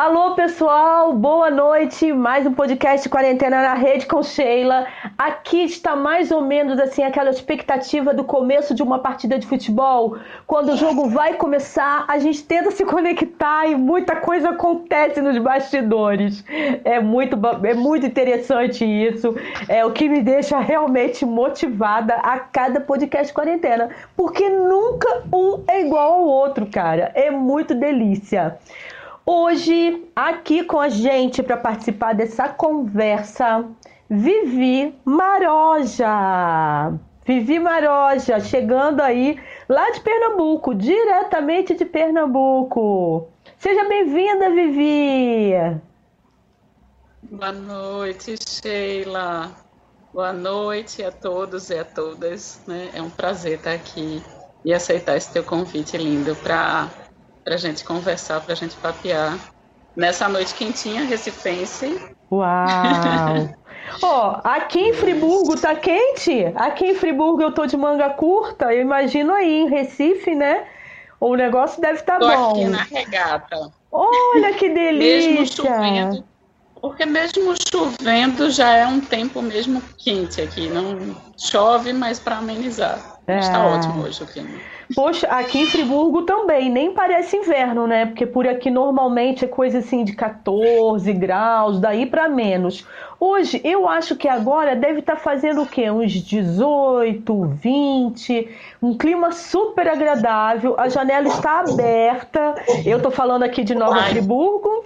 Alô, pessoal, boa noite. Mais um podcast Quarentena na Rede com Sheila. Aqui está mais ou menos assim aquela expectativa do começo de uma partida de futebol. Quando o jogo vai começar, a gente tenta se conectar e muita coisa acontece nos bastidores. É muito, é muito interessante isso. É o que me deixa realmente motivada a cada podcast Quarentena. Porque nunca um é igual ao outro, cara. É muito delícia. Hoje, aqui com a gente para participar dessa conversa, Vivi Maroja. Vivi Maroja, chegando aí lá de Pernambuco, diretamente de Pernambuco. Seja bem-vinda, Vivi. Boa noite, Sheila. Boa noite a todos e a todas. Né? É um prazer estar aqui e aceitar esse teu convite lindo para para a gente conversar, para a gente papear. Nessa noite quentinha, recifense. Uau! Ó, oh, aqui em Friburgo tá quente. Aqui em Friburgo eu tô de manga curta. Eu imagino aí em Recife, né? O negócio deve estar tá bom. aqui na regata. Olha que delícia! Mesmo chovendo, porque mesmo chovendo já é um tempo mesmo quente aqui. Não chove, mas para amenizar. Está ótimo hoje o clima. Poxa, aqui em Friburgo também, nem parece inverno, né? Porque por aqui normalmente é coisa assim de 14 graus, daí para menos. Hoje, eu acho que agora deve estar tá fazendo o quê? Uns 18, 20, um clima super agradável, a janela está aberta. Eu tô falando aqui de Nova Ai. Friburgo,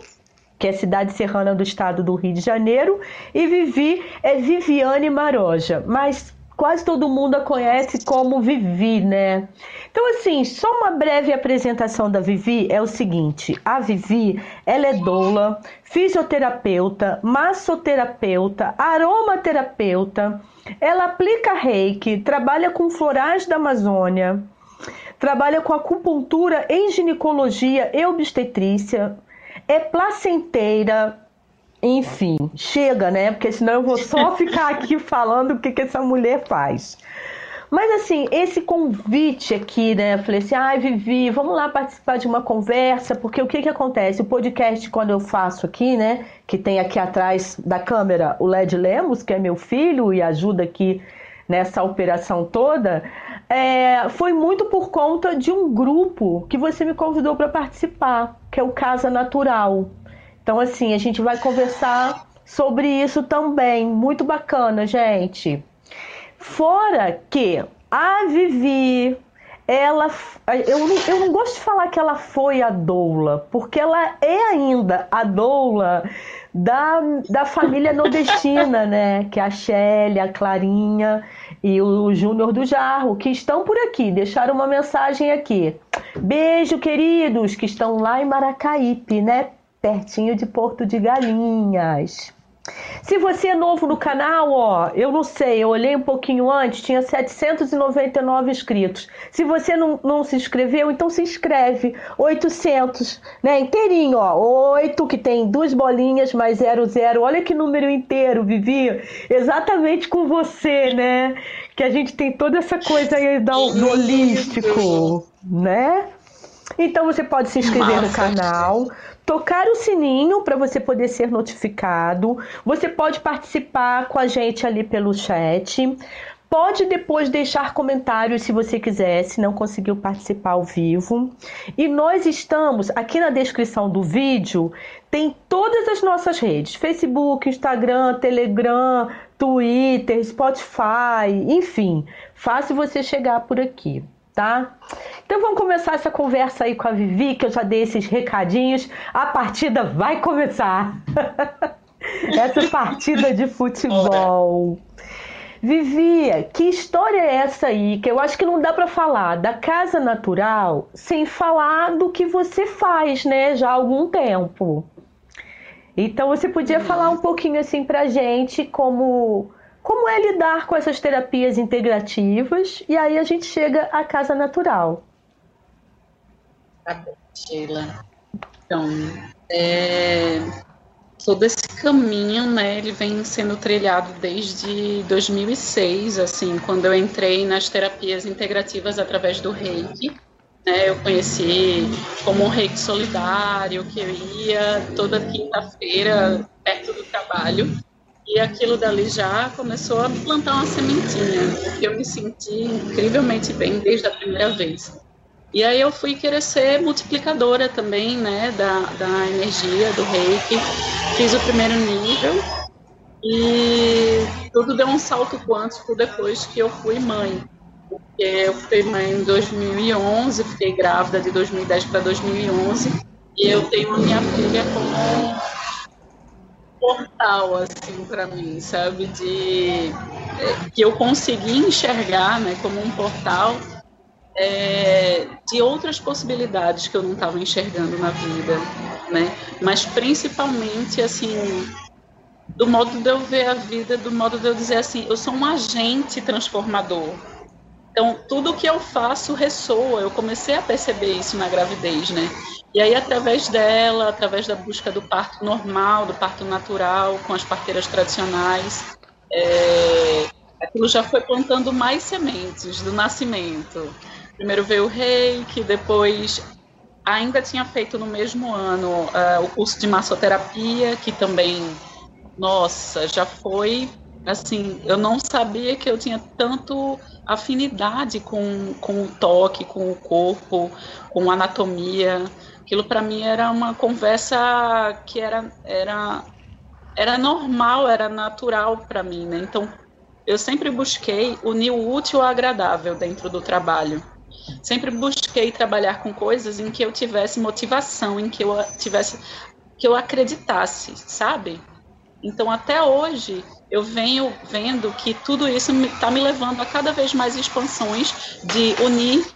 que é cidade serrana do estado do Rio de Janeiro, e Vivi é Viviane Maroja. Mas quase todo mundo a conhece como Vivi, né? Então, assim, só uma breve apresentação da Vivi é o seguinte: a Vivi, ela é doula, fisioterapeuta, massoterapeuta, aromaterapeuta, ela aplica reiki, trabalha com florais da Amazônia, trabalha com acupuntura em ginecologia e obstetrícia, é placenteira, enfim, chega, né? Porque senão eu vou só ficar aqui falando o que, que essa mulher faz. Mas assim, esse convite aqui, né? Eu falei assim, ai, ah, Vivi, vamos lá participar de uma conversa, porque o que que acontece? O podcast, quando eu faço aqui, né? Que tem aqui atrás da câmera o Led Lemos, que é meu filho e ajuda aqui nessa operação toda, é, foi muito por conta de um grupo que você me convidou para participar, que é o Casa Natural. Então, assim, a gente vai conversar sobre isso também. Muito bacana, gente. Fora que a Vivi, ela. Eu não, eu não gosto de falar que ela foi a doula, porque ela é ainda a doula da, da família nordestina, né? Que é a Shelly, a Clarinha e o Júnior do Jarro, que estão por aqui, deixaram uma mensagem aqui. Beijo, queridos, que estão lá em Maracaípe, né? Pertinho de Porto de Galinhas. Se você é novo no canal, ó, eu não sei, eu olhei um pouquinho antes, tinha 799 inscritos. Se você não, não se inscreveu, então se inscreve. 800, né? Inteirinho, ó. 8, que tem duas bolinhas mais 00. Olha que número inteiro, Vivi. Exatamente com você, né? Que a gente tem toda essa coisa aí do, holístico, né? Então você pode se inscrever Massa. no canal tocar o sininho para você poder ser notificado. Você pode participar com a gente ali pelo chat. Pode depois deixar comentários se você quiser, se não conseguiu participar ao vivo. E nós estamos aqui na descrição do vídeo, tem todas as nossas redes: Facebook, Instagram, Telegram, Twitter, Spotify, enfim. Fácil você chegar por aqui tá? Então vamos começar essa conversa aí com a Vivi, que eu já dei esses recadinhos. A partida vai começar. essa partida de futebol. Vivi, que história é essa aí? Que eu acho que não dá para falar da casa natural sem falar do que você faz, né? Já há algum tempo. Então você podia falar um pouquinho assim pra gente como como é lidar com essas terapias integrativas e aí a gente chega à casa natural. Tá bom, Sheila. Então, é, todo esse caminho, né, ele vem sendo trilhado desde 2006, assim, quando eu entrei nas terapias integrativas através do Reiki, Né? Eu conheci como um reiki solidário, que eu ia toda quinta-feira perto do trabalho. E aquilo dali já começou a plantar uma sementinha, eu me senti incrivelmente bem desde a primeira vez. E aí eu fui querer ser multiplicadora também, né, da, da energia, do reiki. Fiz o primeiro nível e tudo deu um salto quântico depois que eu fui mãe. Porque eu fui mãe em 2011, fiquei grávida de 2010 para 2011 e eu tenho a minha filha como portal assim para mim, sabe, de é, que eu consegui enxergar, né, como um portal é, de outras possibilidades que eu não estava enxergando na vida, né? Mas principalmente assim do modo de eu ver a vida, do modo de eu dizer assim, eu sou um agente transformador. Então tudo que eu faço ressoa. Eu comecei a perceber isso na gravidez, né? E aí através dela, através da busca do parto normal, do parto natural, com as parteiras tradicionais, é, aquilo já foi plantando mais sementes do nascimento. Primeiro veio o reiki, depois ainda tinha feito no mesmo ano uh, o curso de massoterapia, que também, nossa, já foi assim, eu não sabia que eu tinha tanto afinidade com, com o toque, com o corpo, com a anatomia. Aquilo para mim era uma conversa que era, era, era normal, era natural para mim, né? Então, eu sempre busquei unir o útil ao agradável dentro do trabalho. Sempre busquei trabalhar com coisas em que eu tivesse motivação, em que eu tivesse que eu acreditasse, sabe? Então até hoje eu venho vendo que tudo isso está me levando a cada vez mais expansões de unir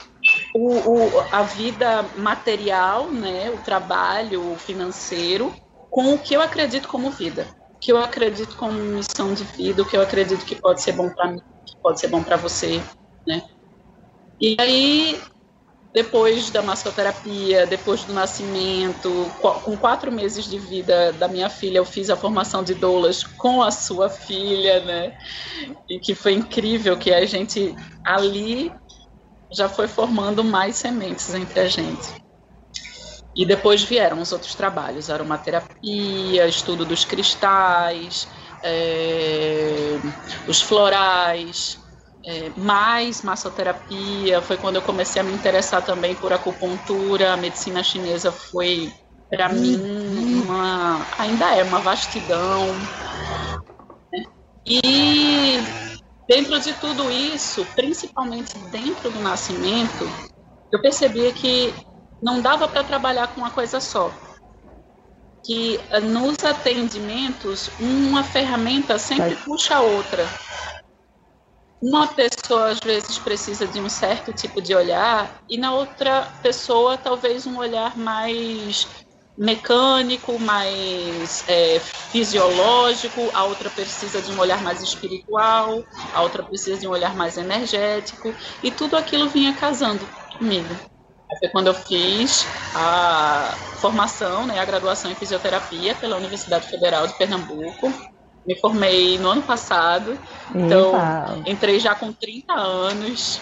o, o, a vida material, né, o trabalho financeiro, com o que eu acredito como vida, o que eu acredito como missão de vida, o que eu acredito que pode ser bom para mim, que pode ser bom para você, né? E aí, depois da massoterapia, depois do nascimento, com quatro meses de vida da minha filha, eu fiz a formação de doulas com a sua filha, né? E que foi incrível que a gente ali já foi formando mais sementes entre a gente. E depois vieram os outros trabalhos, aromaterapia, estudo dos cristais, é, os florais, é, mais massoterapia, foi quando eu comecei a me interessar também por acupuntura, a medicina chinesa foi para mim uma, ainda é uma vastidão. Né? E dentro de tudo isso, principalmente dentro do nascimento, eu percebia que não dava para trabalhar com uma coisa só. Que nos atendimentos, uma ferramenta sempre puxa a outra uma pessoa às vezes precisa de um certo tipo de olhar e na outra pessoa talvez um olhar mais mecânico, mais é, fisiológico, a outra precisa de um olhar mais espiritual, a outra precisa de um olhar mais energético e tudo aquilo vinha casando comigo. Foi quando eu fiz a formação, né, a graduação em fisioterapia pela Universidade Federal de Pernambuco, me formei no ano passado, então entrei já com 30 anos,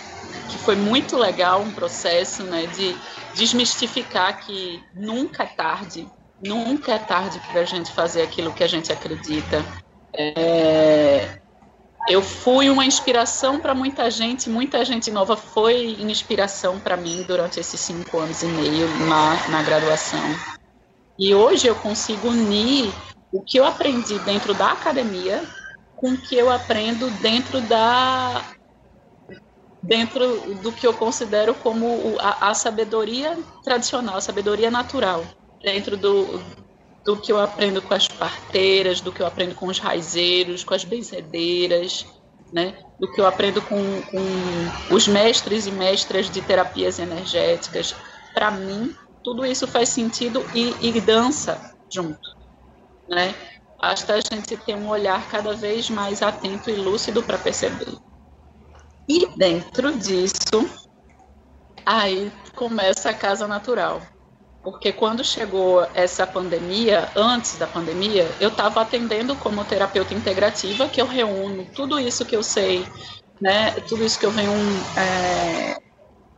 que foi muito legal um processo né, de desmistificar que nunca é tarde, nunca é tarde para a gente fazer aquilo que a gente acredita. É, eu fui uma inspiração para muita gente, muita gente nova foi inspiração para mim durante esses cinco anos e meio na, na graduação. E hoje eu consigo unir o que eu aprendi dentro da academia com o que eu aprendo dentro da dentro do que eu considero como a, a sabedoria tradicional, a sabedoria natural, dentro do, do que eu aprendo com as parteiras, do que eu aprendo com os raizeiros, com as benzedeiras, né? do que eu aprendo com, com os mestres e mestras de terapias energéticas. Para mim, tudo isso faz sentido e, e dança junto né? Basta a gente ter um olhar cada vez mais atento e lúcido para perceber. E dentro disso, aí começa a casa natural. Porque quando chegou essa pandemia, antes da pandemia, eu estava atendendo como terapeuta integrativa, que eu reúno tudo isso que eu sei, né, tudo isso que eu venho é,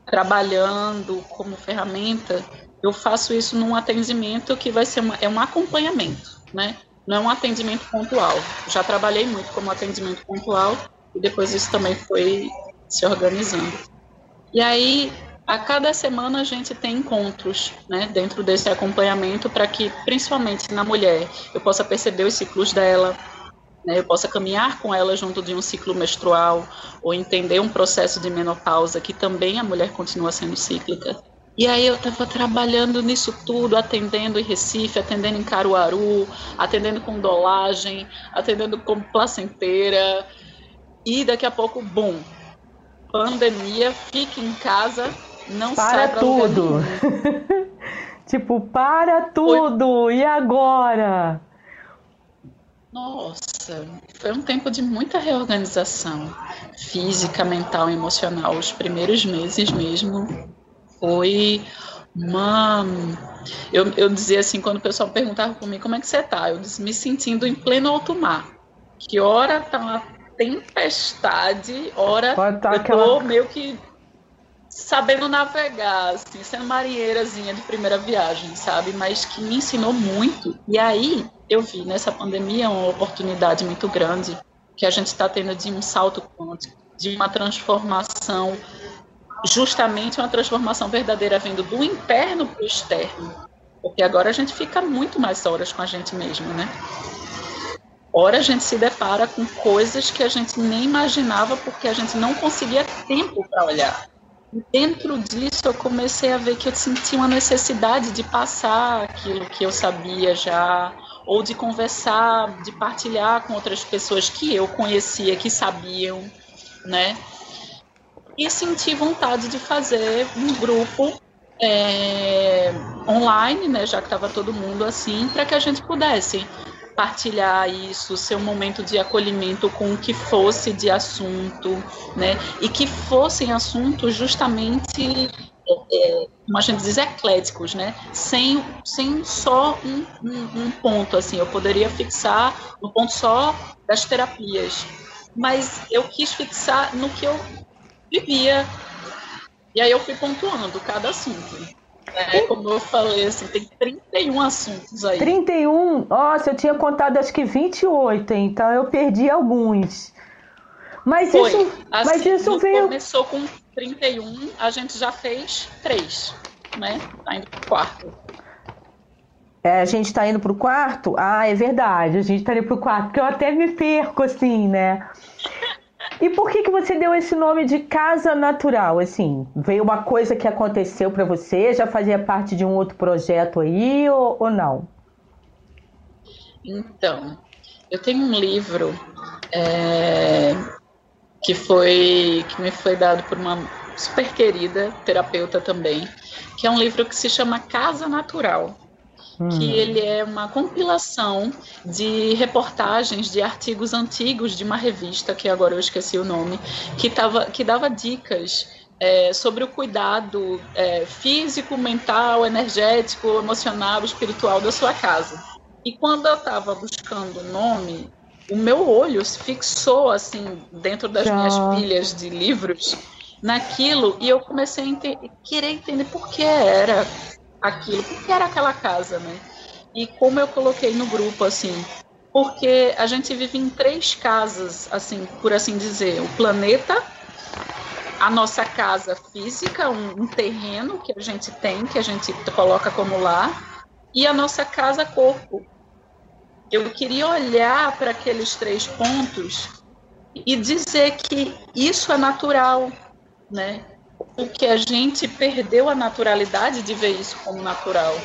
trabalhando como ferramenta, eu faço isso num atendimento que vai ser uma, é um acompanhamento, né? Não é um atendimento pontual. Já trabalhei muito como atendimento pontual e depois isso também foi se organizando. E aí, a cada semana a gente tem encontros, né, dentro desse acompanhamento para que, principalmente na mulher, eu possa perceber os ciclos dela, né, eu possa caminhar com ela junto de um ciclo menstrual ou entender um processo de menopausa que também a mulher continua sendo cíclica. E aí eu estava trabalhando nisso tudo, atendendo em Recife, atendendo em Caruaru, atendendo com dolagem, atendendo com placenteira. E daqui a pouco, bum, pandemia, fique em casa, não para tudo. tipo, para tudo. Foi... E agora? Nossa, foi um tempo de muita reorganização física, mental, emocional. Os primeiros meses mesmo foi uma. Eu, eu dizia assim, quando o pessoal perguntava por mim como é que você tá, eu disse, me sentindo em pleno alto mar. Que hora tá uma tempestade, hora tá eu aquela... tô meio que sabendo navegar, assim, sendo marinheirazinha de primeira viagem, sabe? Mas que me ensinou muito. E aí eu vi nessa pandemia uma oportunidade muito grande que a gente está tendo de um salto quântico, de uma transformação, justamente uma transformação verdadeira vindo do interno para o externo. Porque agora a gente fica muito mais horas com a gente mesmo, né? Ora a gente se depara com coisas que a gente nem imaginava porque a gente não conseguia tempo para olhar. Dentro disso eu comecei a ver que eu sentia uma necessidade de passar aquilo que eu sabia já, ou de conversar, de partilhar com outras pessoas que eu conhecia, que sabiam, né? E senti vontade de fazer um grupo é, online, né? Já que estava todo mundo assim, para que a gente pudesse partilhar isso, ser um momento de acolhimento com o que fosse de assunto, né? E que fossem assuntos justamente, é, como a gente diz, ecléticos, né? Sem, sem só um, um, um ponto, assim. Eu poderia fixar no ponto só das terapias, mas eu quis fixar no que eu vivia. E aí eu fui pontuando cada assunto. É, como eu falei, assim, tem 31 assuntos aí. 31? Nossa, eu tinha contado acho que 28, então eu perdi alguns. Mas Foi. isso, assim, mas isso veio. Começou com 31, a gente já fez 3, né? Tá indo pro quarto. É, a gente tá indo pro quarto? Ah, é verdade, a gente tá indo pro quarto, porque eu até me perco, assim, né? E por que, que você deu esse nome de casa natural? Assim, veio uma coisa que aconteceu para você? Já fazia parte de um outro projeto aí ou, ou não? Então, eu tenho um livro é, que foi que me foi dado por uma super querida terapeuta também, que é um livro que se chama Casa Natural hum. que ele é uma compilação de reportagens de artigos antigos de uma revista, que agora eu esqueci o nome, que, tava, que dava dicas é, sobre o cuidado é, físico, mental, energético, emocional, espiritual da sua casa. E quando eu estava buscando o nome, o meu olho se fixou assim dentro das minhas pilhas de livros naquilo e eu comecei a ente querer entender por que era aquilo, porque era aquela casa, né? E como eu coloquei no grupo, assim, porque a gente vive em três casas, assim, por assim dizer, o planeta, a nossa casa física, um, um terreno que a gente tem, que a gente coloca como lar, e a nossa casa corpo. Eu queria olhar para aqueles três pontos e dizer que isso é natural, né? Porque a gente perdeu a naturalidade de ver isso como natural.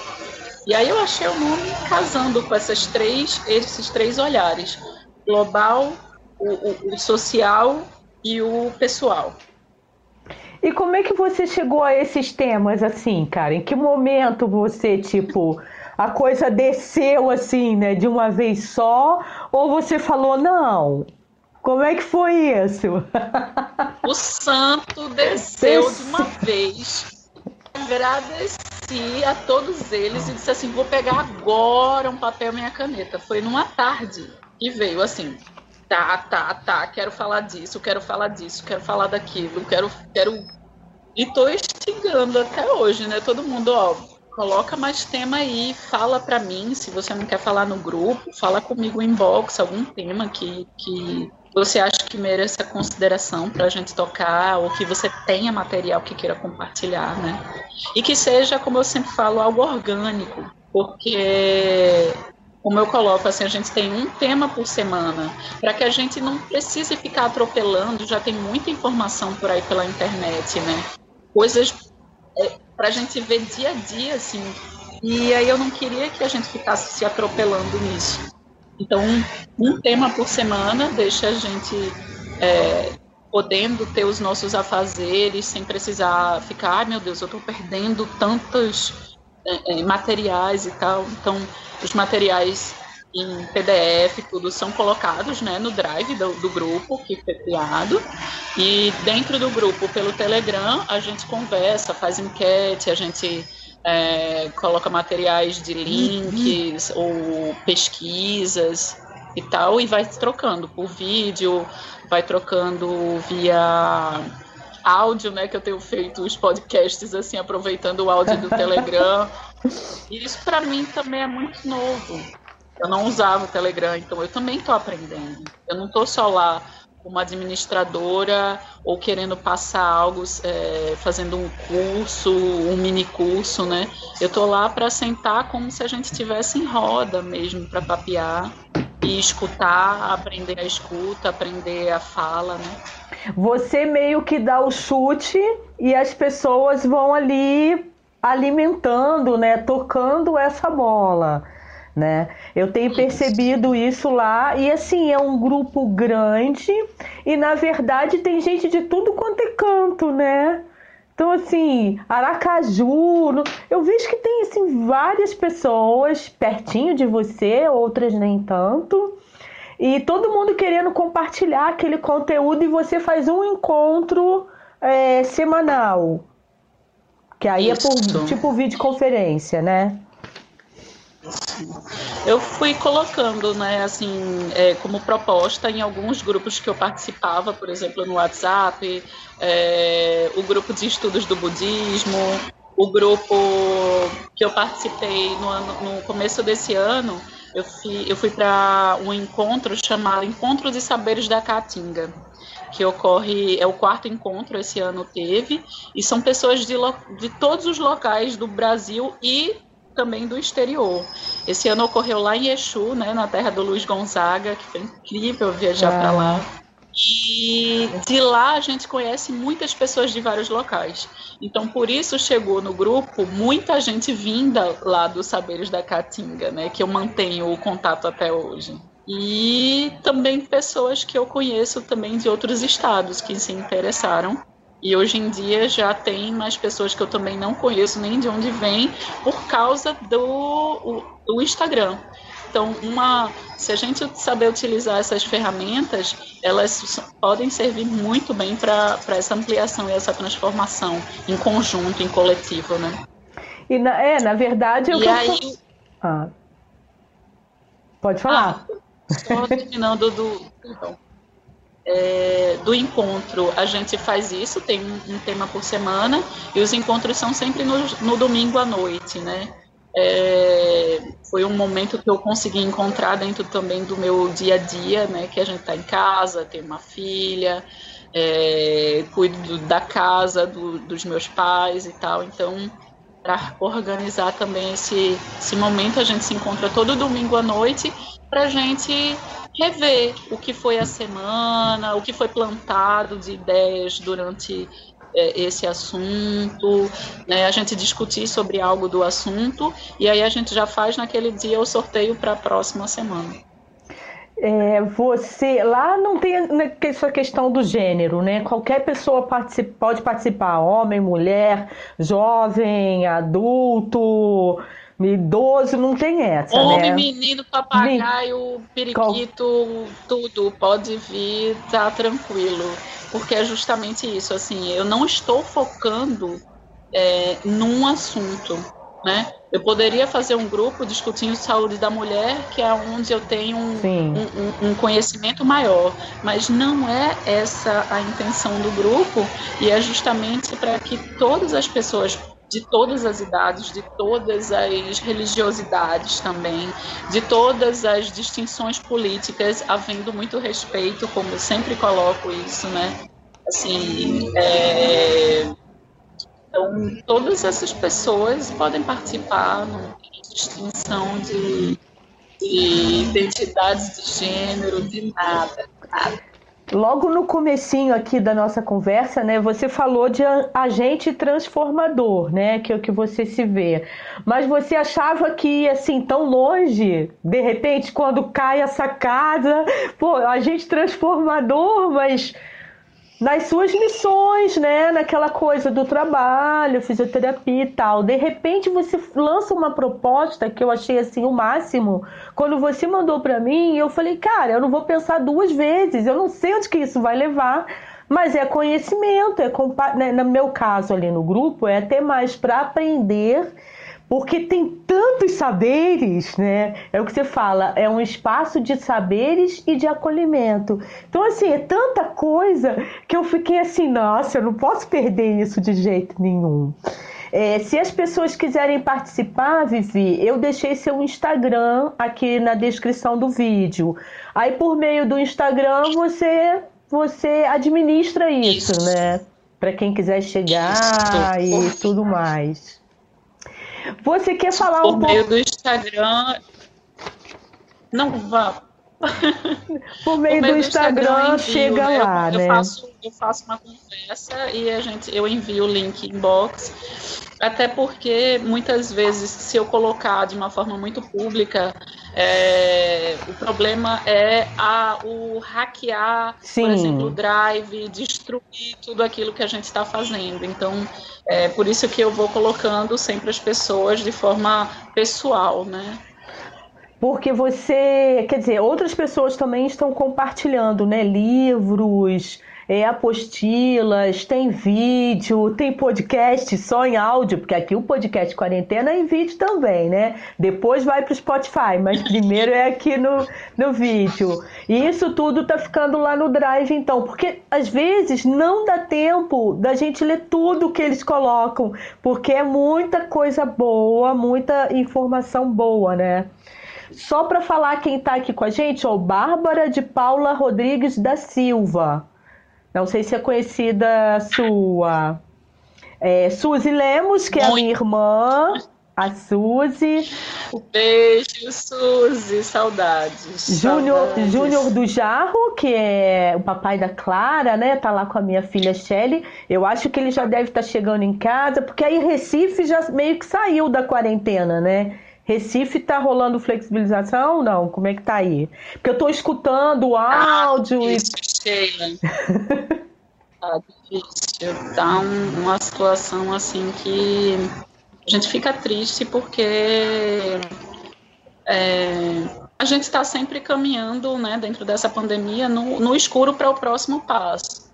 E aí eu achei o nome casando com essas três, esses três olhares: global, o, o, o social e o pessoal. E como é que você chegou a esses temas assim, cara? Em que momento você, tipo, a coisa desceu assim, né, de uma vez só? Ou você falou, não, como é que foi isso? O santo desceu de uma vez. Agradeci a todos eles e disse assim: vou pegar agora um papel e minha caneta. Foi numa tarde e veio assim. Tá, tá, tá, quero falar disso, quero falar disso, quero falar daquilo, quero, quero E tô instigando até hoje, né? Todo mundo, ó, coloca mais tema aí, fala para mim, se você não quer falar no grupo, fala comigo em inbox, algum tema que, que você acha que mereça consideração para a gente tocar, ou que você tenha material que queira compartilhar, né? E que seja, como eu sempre falo, algo orgânico, porque como eu coloco, assim, a gente tem um tema por semana, para que a gente não precise ficar atropelando, já tem muita informação por aí pela internet, né? Coisas é, para a gente ver dia a dia, assim. E aí eu não queria que a gente ficasse se atropelando nisso. Então, um tema por semana deixa a gente é, podendo ter os nossos afazeres sem precisar ficar, ai meu Deus, eu estou perdendo tantos é, é, materiais e tal. Então, os materiais em PDF, tudo são colocados né, no drive do, do, grupo que foi criado. E dentro do grupo, pelo Telegram, a gente conversa, faz enquete, a gente é, coloca materiais de links uhum. ou pesquisas e tal, e vai trocando por vídeo, vai trocando via áudio, né, que eu tenho feito os podcasts assim, aproveitando o áudio do Telegram. E isso para mim também é muito novo. Eu não usava o Telegram, então eu também estou aprendendo. Eu não estou só lá como administradora ou querendo passar algo, é, fazendo um curso, um mini curso, né? Eu estou lá para sentar como se a gente estivesse em roda mesmo, para papear e escutar, aprender a escuta, aprender a fala, né? Você meio que dá o chute e as pessoas vão ali alimentando, né, tocando essa bola, né? Eu tenho percebido isso lá e assim é um grupo grande e na verdade tem gente de tudo quanto é canto, né? Então assim, Aracaju, eu vejo que tem assim várias pessoas pertinho de você, outras nem tanto. E todo mundo querendo compartilhar aquele conteúdo e você faz um encontro é, semanal. Que aí Isso. é por tipo videoconferência, né? Eu fui colocando, né, assim, é, como proposta em alguns grupos que eu participava, por exemplo, no WhatsApp, é, o grupo de estudos do budismo, o grupo que eu participei no, ano, no começo desse ano, eu fui, eu fui para um encontro chamado Encontro de Saberes da Caatinga, que ocorre, é o quarto encontro esse ano teve, e são pessoas de, de todos os locais do Brasil e também do exterior. Esse ano ocorreu lá em Exu, né, na terra do Luiz Gonzaga, que foi incrível viajar para lá. E de lá a gente conhece muitas pessoas de vários locais. Então, por isso chegou no grupo muita gente vinda lá dos Saberes da Caatinga, né? Que eu mantenho o contato até hoje. E também pessoas que eu conheço também de outros estados que se interessaram. E hoje em dia já tem mais pessoas que eu também não conheço nem de onde vem por causa do, do Instagram. Então, uma, se a gente saber utilizar essas ferramentas, elas podem servir muito bem para essa ampliação e essa transformação em conjunto, em coletivo, né? E na, é, na verdade, eu e aí, ah. Pode falar. Ah, só terminando do, então, é, do encontro, a gente faz isso, tem um, um, tema por semana, e os encontros são sempre no, no domingo à noite, né? É, foi um momento que eu consegui encontrar dentro também do meu dia a dia, né? Que a gente está em casa, tem uma filha, é, cuido da casa do, dos meus pais e tal. Então, para organizar também esse, esse momento, a gente se encontra todo domingo à noite para a gente rever o que foi a semana, o que foi plantado de ideias durante é, esse assunto, né, a gente discutir sobre algo do assunto e aí a gente já faz naquele dia o sorteio para a próxima semana. É, você lá não tem essa questão do gênero, né? Qualquer pessoa pode participar, homem, mulher, jovem, adulto, idoso, não tem essa. Homem, né? menino, papagaio, periquito, tudo pode vir, tá tranquilo porque é justamente isso, assim, eu não estou focando é, num assunto, né? Eu poderia fazer um grupo discutindo saúde da mulher, que é onde eu tenho um, um, um, conhecimento maior, mas não é essa a intenção do grupo, e é justamente para que todas as pessoas de todas as idades, de todas as religiosidades também, de todas as distinções políticas, havendo muito respeito, como eu sempre coloco isso, né? Assim, é... então todas essas pessoas podem participar, não tem distinção de, de identidades de gênero, de nada, nada. Logo no comecinho aqui da nossa conversa, né, você falou de agente transformador, né, que é o que você se vê. Mas você achava que ia assim tão longe, de repente quando cai essa casa, pô, agente transformador, mas nas suas missões, né? Naquela coisa do trabalho, fisioterapia e tal. De repente você lança uma proposta que eu achei assim o máximo. Quando você mandou para mim, eu falei, cara, eu não vou pensar duas vezes. Eu não sei onde que isso vai levar. Mas é conhecimento, é né, no meu caso ali no grupo, é até mais para aprender porque tem tantos saberes, né? É o que você fala, é um espaço de saberes e de acolhimento. Então, assim, é tanta coisa que eu fiquei assim, nossa, eu não posso perder isso de jeito nenhum. É, se as pessoas quiserem participar, Vivi, eu deixei seu Instagram aqui na descrição do vídeo. Aí, por meio do Instagram, você, você administra isso, isso. né? Para quem quiser chegar e tudo mais. Você quer falar Por um meio do Instagram. Não vá. Por meio, do, do, Instagram, Instagram envio, chega né? lá, eu, né? Eu faço, eu faço uma conversa e a gente, eu envio o link inbox. Até porque muitas vezes, se eu colocar de uma forma muito pública, é, o problema é a, o hackear, Sim. por exemplo, o drive, destruir tudo aquilo que a gente está fazendo. Então, é por isso que eu vou colocando sempre as pessoas de forma pessoal, né? Porque você, quer dizer, outras pessoas também estão compartilhando, né? Livros, é, apostilas, tem vídeo, tem podcast só em áudio, porque aqui o podcast quarentena é em vídeo também, né? Depois vai para o Spotify, mas primeiro é aqui no, no vídeo. E isso tudo tá ficando lá no Drive, então, porque às vezes não dá tempo da gente ler tudo que eles colocam, porque é muita coisa boa, muita informação boa, né? Só para falar quem está aqui com a gente, ó, Bárbara de Paula Rodrigues da Silva. Não sei se é conhecida sua. É, Suzy Lemos, que é a minha irmã. A Suzy. Beijo, Suzy. Saudades. Júnior, Júnior do Jarro, que é o papai da Clara, né? Tá lá com a minha filha Shelly. Eu acho que ele já deve estar tá chegando em casa, porque aí Recife já meio que saiu da quarentena, né? Recife tá rolando flexibilização ou não? Como é que tá aí? Porque eu tô escutando o áudio ah, isso, e. Tá difícil. Tá um, uma situação assim que a gente fica triste porque é, a gente está sempre caminhando né, dentro dessa pandemia no, no escuro para o próximo passo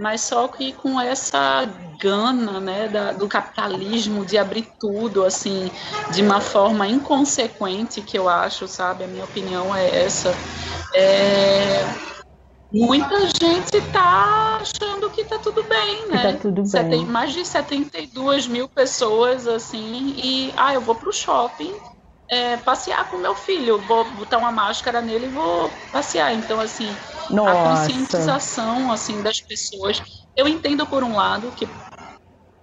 mas só que com essa gana né, da, do capitalismo de abrir tudo assim de uma forma inconsequente que eu acho, sabe? A minha opinião é essa. É, muita gente está achando que está tudo bem, né? Tá tudo bem. Tem mais de 72 mil pessoas assim e ah, eu vou para o shopping é, passear com meu filho, vou botar uma máscara nele e vou passear. Então assim nossa. a conscientização assim das pessoas. Eu entendo por um lado que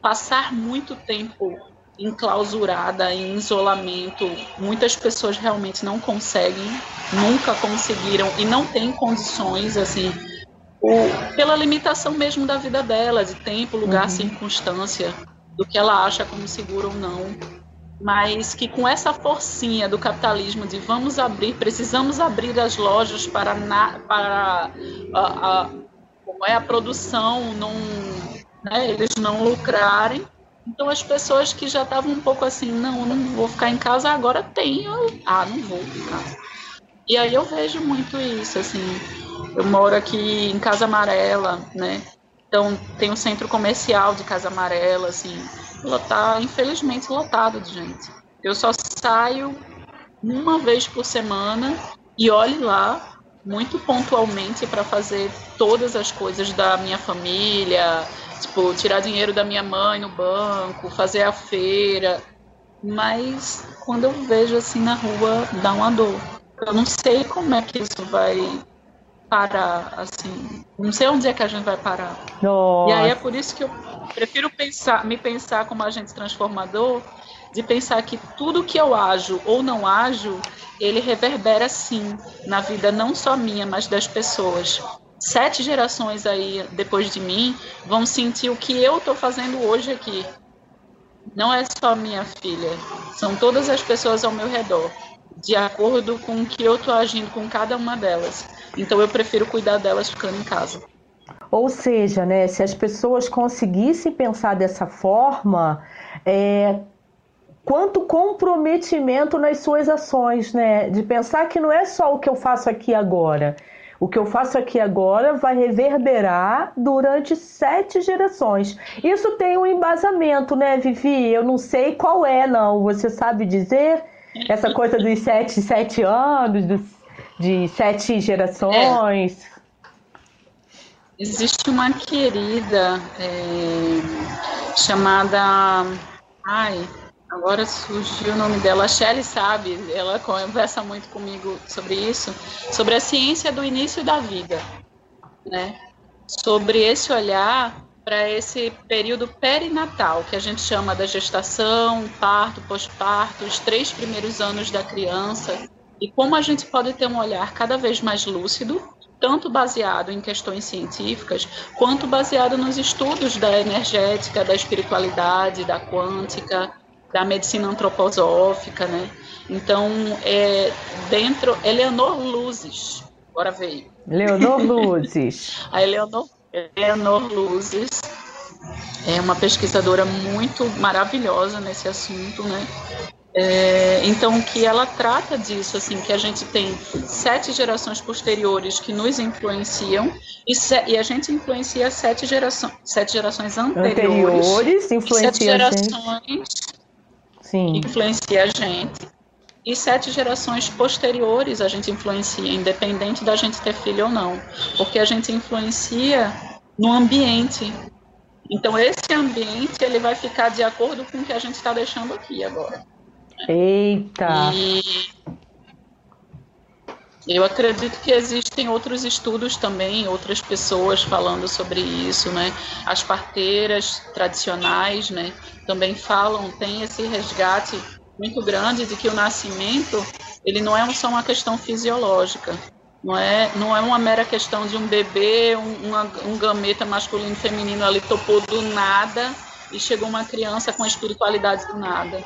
passar muito tempo enclausurada, em isolamento, muitas pessoas realmente não conseguem, nunca conseguiram e não têm condições assim, o, pela limitação mesmo da vida dela, de tempo, lugar, uhum. circunstância, do que ela acha como seguro ou não mas que com essa forcinha do capitalismo de vamos abrir, precisamos abrir as lojas para, na, para a, a, como é a produção, não, né, eles não lucrarem. Então as pessoas que já estavam um pouco assim, não, não vou ficar em casa, agora tenho, ah, não vou ficar. E aí eu vejo muito isso, assim, eu moro aqui em Casa Amarela, né? Então tem um centro comercial de Casa Amarela, assim, lotar, infelizmente lotado de gente. Eu só saio uma vez por semana e olhe lá muito pontualmente para fazer todas as coisas da minha família, tipo, tirar dinheiro da minha mãe no banco, fazer a feira. Mas quando eu vejo assim na rua, dá uma dor. Eu não sei como é que isso vai parar, assim. Não sei onde é que a gente vai parar. Nossa. E aí é por isso que eu prefiro pensar, me pensar como agente transformador, de pensar que tudo que eu ajo ou não ajo ele reverbera sim na vida não só minha, mas das pessoas. Sete gerações aí depois de mim vão sentir o que eu estou fazendo hoje aqui. Não é só minha filha, são todas as pessoas ao meu redor, de acordo com o que eu estou agindo com cada uma delas. Então eu prefiro cuidar delas ficando em casa. Ou seja, né, se as pessoas conseguissem pensar dessa forma, é, quanto comprometimento nas suas ações, né? De pensar que não é só o que eu faço aqui agora. O que eu faço aqui agora vai reverberar durante sete gerações. Isso tem um embasamento, né, Vivi? Eu não sei qual é, não. Você sabe dizer? Essa coisa dos sete, sete anos, dos, de sete gerações. É. Existe uma querida é, chamada. Ai, Agora surgiu o nome dela, a sabe, ela conversa muito comigo sobre isso, sobre a ciência do início da vida, né? Sobre esse olhar para esse período perinatal, que a gente chama da gestação, parto, pós-parto, os três primeiros anos da criança, e como a gente pode ter um olhar cada vez mais lúcido, tanto baseado em questões científicas, quanto baseado nos estudos da energética, da espiritualidade, da quântica, da medicina antroposófica, né? Então, é, dentro, Eleonor Luzes, agora veio. Leonor Luzes. a Eleonor, Eleonor Luzes é uma pesquisadora muito maravilhosa nesse assunto, né? É, então, que ela trata disso, assim, que a gente tem sete gerações posteriores que nos influenciam e, se, e a gente influencia sete, gerações, sete gerações anteriores. Anteriores, influencia sete gerações Sim. influencia a gente. E sete gerações posteriores a gente influencia, independente da gente ter filho ou não. Porque a gente influencia no ambiente. Então, esse ambiente ele vai ficar de acordo com o que a gente está deixando aqui agora. Eita! E eu acredito que existem outros estudos também, outras pessoas falando sobre isso, né? As parteiras tradicionais, né? Também falam, tem esse resgate muito grande de que o nascimento ele não é só uma questão fisiológica, não é, não é uma mera questão de um bebê, um, uma, um gameta masculino e feminino ali topou do nada e chegou uma criança com a espiritualidade do nada.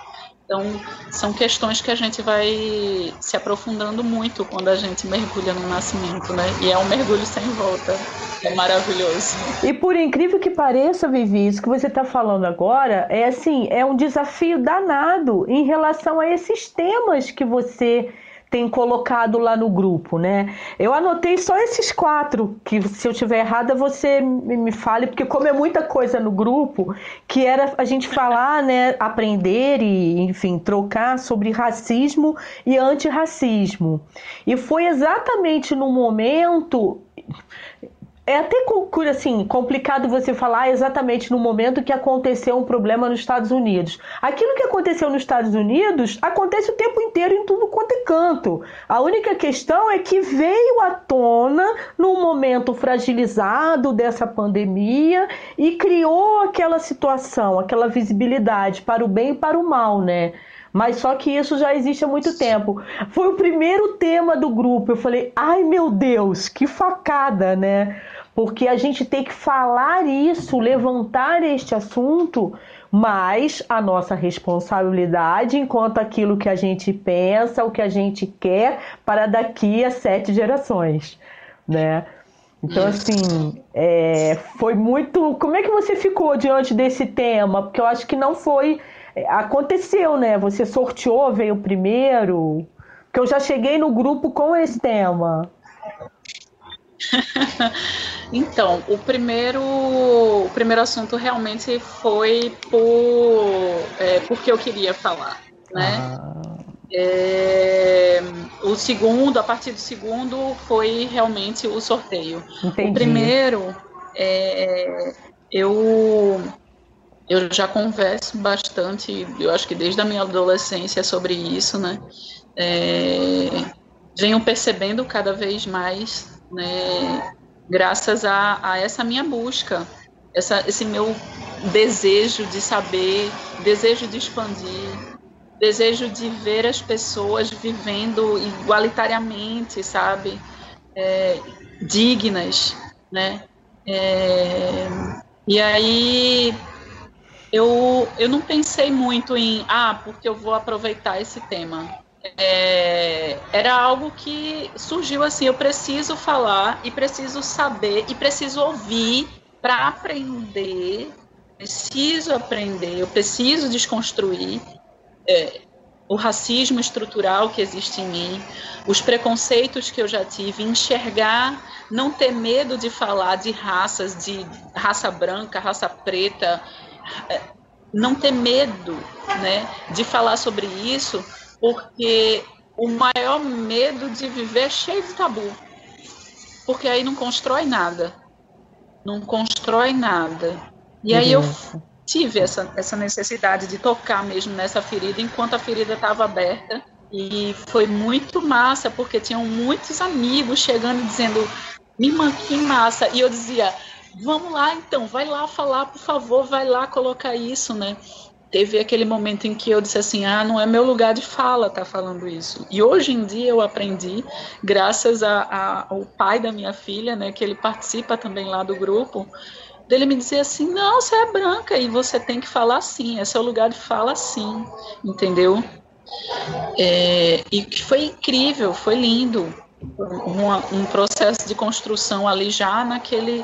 Então, são questões que a gente vai se aprofundando muito quando a gente mergulha no nascimento, né? E é um mergulho sem volta. É maravilhoso. E por incrível que pareça, Vivi, isso que você está falando agora é assim, é um desafio danado em relação a esses temas que você tem colocado lá no grupo, né? Eu anotei só esses quatro, que se eu tiver errada você me fale, porque como é muita coisa no grupo, que era a gente falar, né, aprender e, enfim, trocar sobre racismo e antirracismo. E foi exatamente no momento é até assim, complicado você falar exatamente no momento que aconteceu um problema nos Estados Unidos. Aquilo que aconteceu nos Estados Unidos acontece o tempo inteiro em tudo quanto é canto. A única questão é que veio à tona num momento fragilizado dessa pandemia e criou aquela situação, aquela visibilidade para o bem e para o mal, né? Mas só que isso já existe há muito tempo. Foi o primeiro tema do grupo. Eu falei, ai meu Deus, que facada, né? Porque a gente tem que falar isso, levantar este assunto, mas a nossa responsabilidade enquanto aquilo que a gente pensa, o que a gente quer para daqui a sete gerações, né? Então, assim, é, foi muito. Como é que você ficou diante desse tema? Porque eu acho que não foi aconteceu, né? Você sorteou, veio primeiro. Que eu já cheguei no grupo com esse tema. então, o primeiro, o primeiro assunto realmente foi por, é, porque eu queria falar. né? Ah. É, o segundo, a partir do segundo, foi realmente o sorteio. Entendi. O primeiro, é, eu eu já converso bastante, eu acho que desde a minha adolescência sobre isso, né? É, venho percebendo cada vez mais, né? Graças a, a essa minha busca, essa, esse meu desejo de saber, desejo de expandir, desejo de ver as pessoas vivendo igualitariamente, sabe? É, dignas, né? É, e aí eu, eu não pensei muito em, ah, porque eu vou aproveitar esse tema. É, era algo que surgiu assim, eu preciso falar e preciso saber e preciso ouvir para aprender, preciso aprender, eu preciso desconstruir é, o racismo estrutural que existe em mim, os preconceitos que eu já tive, enxergar, não ter medo de falar de raças, de raça branca, raça preta, não ter medo né, de falar sobre isso, porque o maior medo de viver é cheio de tabu. Porque aí não constrói nada. Não constrói nada. E aí eu tive essa, essa necessidade de tocar mesmo nessa ferida enquanto a ferida estava aberta. E foi muito massa, porque tinham muitos amigos chegando dizendo: Irmã, que massa! E eu dizia: Vamos lá então, vai lá falar, por favor, vai lá colocar isso, né? Teve aquele momento em que eu disse assim: ah, não é meu lugar de fala tá falando isso. E hoje em dia eu aprendi, graças a, a, ao pai da minha filha, né, que ele participa também lá do grupo, dele me dizer assim: não, você é branca e você tem que falar assim, é seu lugar de fala sim, entendeu? É, e foi incrível, foi lindo uma, um processo de construção ali já naquele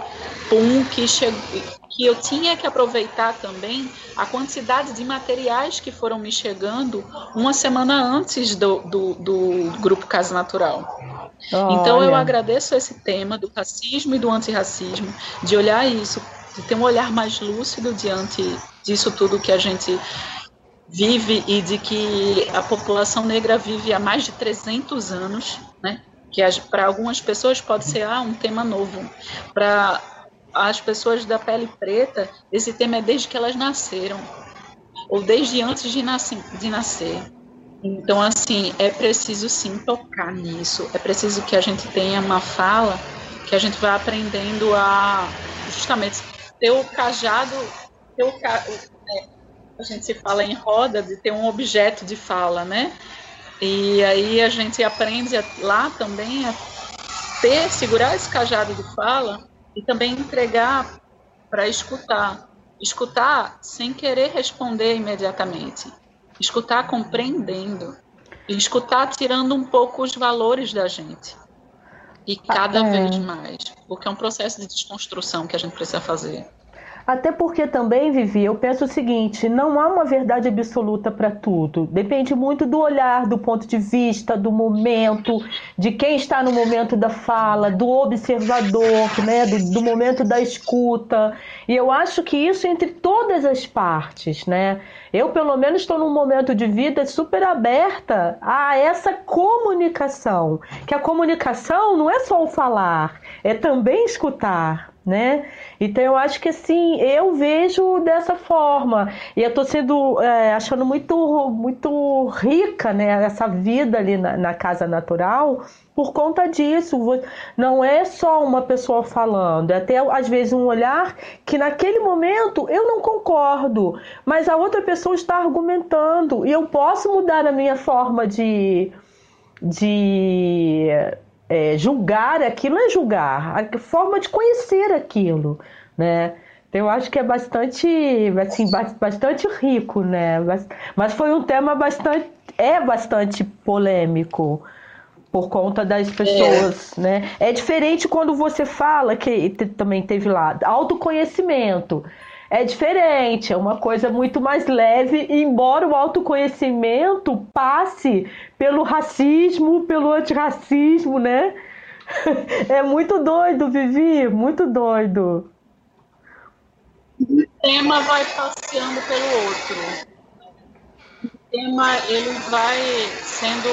pum que, chegou, que eu tinha que aproveitar também a quantidade de materiais que foram me chegando uma semana antes do, do, do grupo Casa Natural. Então eu agradeço esse tema do racismo e do antirracismo, de olhar isso, de ter um olhar mais lúcido diante disso tudo que a gente vive e de que a população negra vive há mais de 300 anos, né? Que para algumas pessoas pode ser ah, um tema novo. Para as pessoas da pele preta, esse tema é desde que elas nasceram, ou desde antes de, nascer. De nascer. Então, assim, é preciso sim tocar nisso, é preciso que a gente tenha uma fala que a gente vá aprendendo a justamente ter o cajado, ter o, é, a gente se fala em roda de ter um objeto de fala, né? E aí a gente aprende lá também a ter, segurar esse cajado de fala e também entregar para escutar. Escutar sem querer responder imediatamente. Escutar compreendendo. E escutar tirando um pouco os valores da gente. E cada é. vez mais. Porque é um processo de desconstrução que a gente precisa fazer. Até porque também, Vivi, eu penso o seguinte: não há uma verdade absoluta para tudo. Depende muito do olhar, do ponto de vista, do momento, de quem está no momento da fala, do observador, né, do, do momento da escuta. E eu acho que isso entre todas as partes, né? Eu, pelo menos, estou num momento de vida super aberta a essa comunicação. Que a comunicação não é só o falar, é também escutar né? Então eu acho que assim, eu vejo dessa forma. E eu tô sendo é, achando muito, muito rica, né, essa vida ali na, na, casa natural por conta disso. Não é só uma pessoa falando, é até às vezes um olhar que naquele momento eu não concordo, mas a outra pessoa está argumentando e eu posso mudar a minha forma de de é, julgar aquilo é julgar, a forma de conhecer aquilo, né? Então, eu acho que é bastante, assim, bastante rico, né? Mas foi um tema bastante, é bastante polêmico por conta das pessoas, é. né? É diferente quando você fala que também teve lá autoconhecimento é diferente, é uma coisa muito mais leve, embora o autoconhecimento passe pelo racismo, pelo antirracismo, né? É muito doido, Vivi, muito doido. O tema vai passeando pelo outro. tema ele vai sendo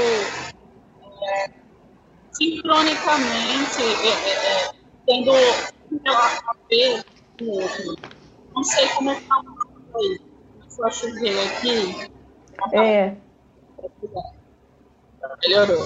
é, sincronicamente é, é, é tendo a ver com o outro. Não sei como é que está aí. Só chover aqui. É. Melhorou.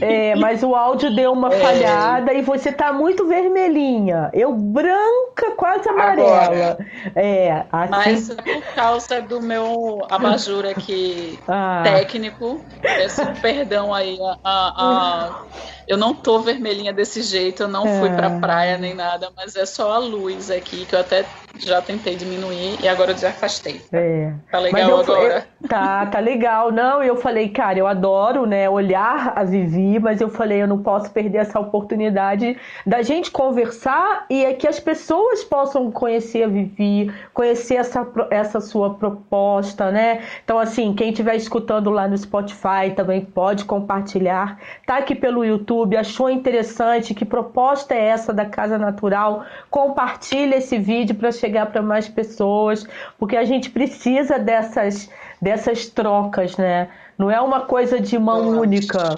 É, mas o áudio deu uma é... falhada e você tá muito vermelhinha. Eu branca, quase amarela. Agora. É, assim... Mas é por causa do meu abajur aqui ah. técnico. Peço perdão aí. A, a, a, Eu não tô vermelhinha desse jeito, eu não é. fui pra praia nem nada, mas é só a luz aqui que eu até já tentei diminuir e agora eu desafastei. É. Tá legal eu, agora? Eu, tá, tá legal. Não, eu falei, cara, eu adoro, né, olhar a Vivi, mas eu falei, eu não posso perder essa oportunidade da gente conversar e é que as pessoas possam conhecer a Vivi, conhecer essa, essa sua proposta, né? Então, assim, quem estiver escutando lá no Spotify também pode compartilhar. Tá aqui pelo YouTube, achou interessante, que proposta é essa da Casa Natural? Compartilha esse vídeo para chegar chegar para mais pessoas, porque a gente precisa dessas, dessas trocas, né? Não é uma coisa de mão única.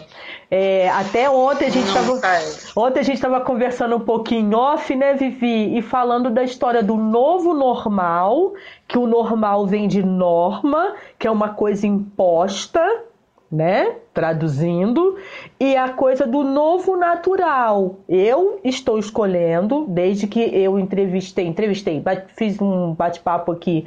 É, até ontem a gente estava ontem a gente estava conversando um pouquinho off, né, Vivi, e falando da história do novo normal, que o normal vem de norma, que é uma coisa imposta, né? Traduzindo, e a coisa do novo natural. Eu estou escolhendo, desde que eu entrevistei, entrevistei, fiz um bate-papo aqui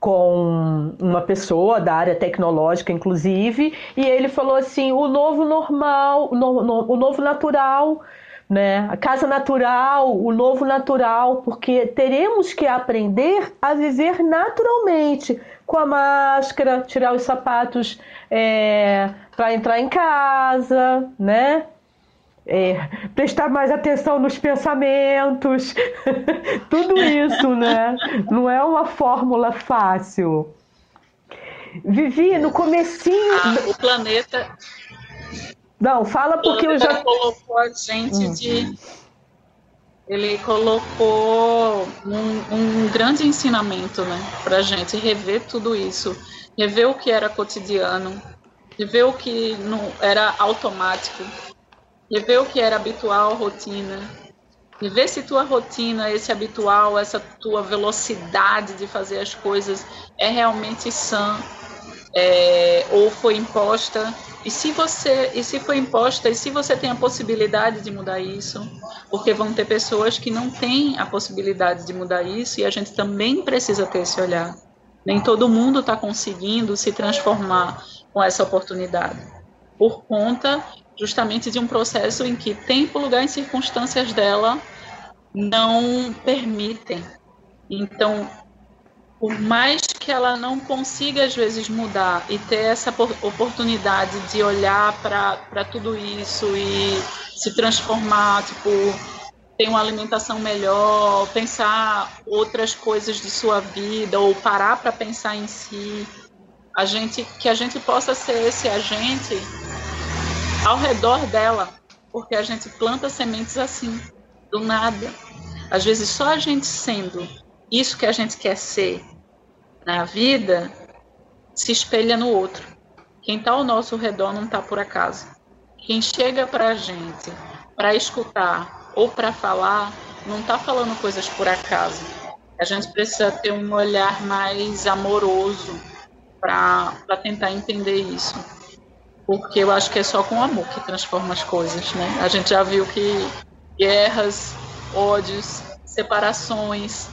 com uma pessoa da área tecnológica, inclusive, e ele falou assim: o novo normal, no, no, o novo natural né? A casa natural, o novo natural, porque teremos que aprender a viver naturalmente, com a máscara, tirar os sapatos é, para entrar em casa, né? É, prestar mais atenção nos pensamentos, tudo isso, né? Não é uma fórmula fácil. Vivi, no comecinho... Ah, o planeta não, fala porque eu já. colocou a gente hum. de. Ele colocou um, um grande ensinamento né, para a gente rever tudo isso, rever o que era cotidiano, rever o que não era automático, rever o que era habitual, rotina, e ver se tua rotina, esse habitual, essa tua velocidade de fazer as coisas é realmente sã é, ou foi imposta e se você, e se foi imposta, e se você tem a possibilidade de mudar isso, porque vão ter pessoas que não têm a possibilidade de mudar isso e a gente também precisa ter esse olhar. Nem todo mundo está conseguindo se transformar com essa oportunidade, por conta justamente de um processo em que tempo, lugar e circunstâncias dela não permitem. Então, por mais que ela não consiga às vezes mudar e ter essa oportunidade de olhar para tudo isso e se transformar, tipo, ter uma alimentação melhor, pensar outras coisas de sua vida ou parar para pensar em si, a gente que a gente possa ser esse agente ao redor dela, porque a gente planta sementes assim, do nada. Às vezes só a gente sendo isso que a gente quer ser na vida se espelha no outro. Quem está ao nosso redor não está por acaso. Quem chega para a gente para escutar ou para falar não está falando coisas por acaso. A gente precisa ter um olhar mais amoroso para tentar entender isso. Porque eu acho que é só com amor que transforma as coisas, né? A gente já viu que guerras, ódios, separações,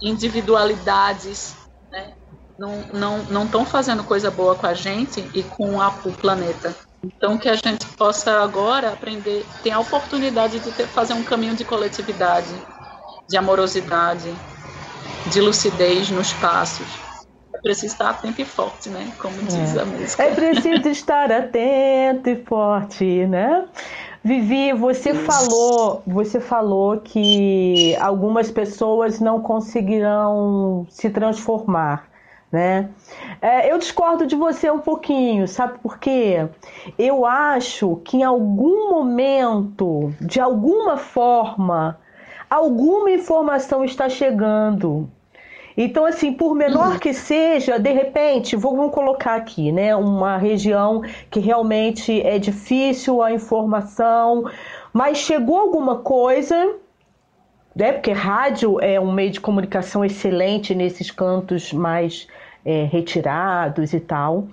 individualidades né, não estão fazendo coisa boa com a gente e com a, o planeta. Então, que a gente possa agora aprender, ter a oportunidade de ter, fazer um caminho de coletividade, de amorosidade, de lucidez nos passos. É preciso estar atento e forte, né? Como diz é. a música. É preciso estar atento e forte, né? Vivi, você Isso. falou, você falou que algumas pessoas não conseguirão se transformar, né? É, eu discordo de você um pouquinho, sabe por quê? Eu acho que em algum momento, de alguma forma, alguma informação está chegando Então, assim, por menor uhum. que seja, de repente, vamos colocar aqui, né, uma região que realmente é difícil a informação, mas chegou alguma coisa, né, porque rádio é um meio de comunicação excelente nesses cantos mais é, retirados e tal.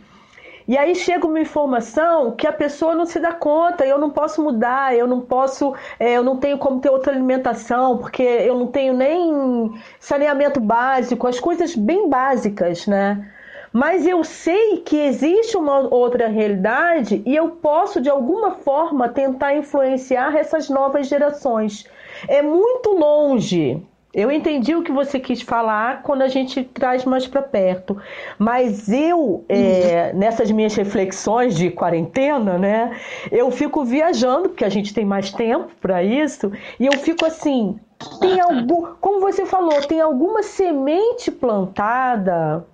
E aí chega uma informação que a pessoa não se dá conta, eu não posso mudar, eu não posso, é, eu não tenho como ter outra alimentação, porque eu não tenho nem saneamento básico, as coisas bem básicas, né? Mas eu sei que existe uma outra realidade e eu posso, de alguma forma, tentar influenciar essas novas gerações. É muito longe eu entendi o que você quis falar quando a gente traz mais para perto, mas eu é, nessas minhas reflexões de quarentena, né, eu fico viajando porque a gente tem mais tempo para isso e eu fico assim, tem algum, como você falou, tem alguma semente plantada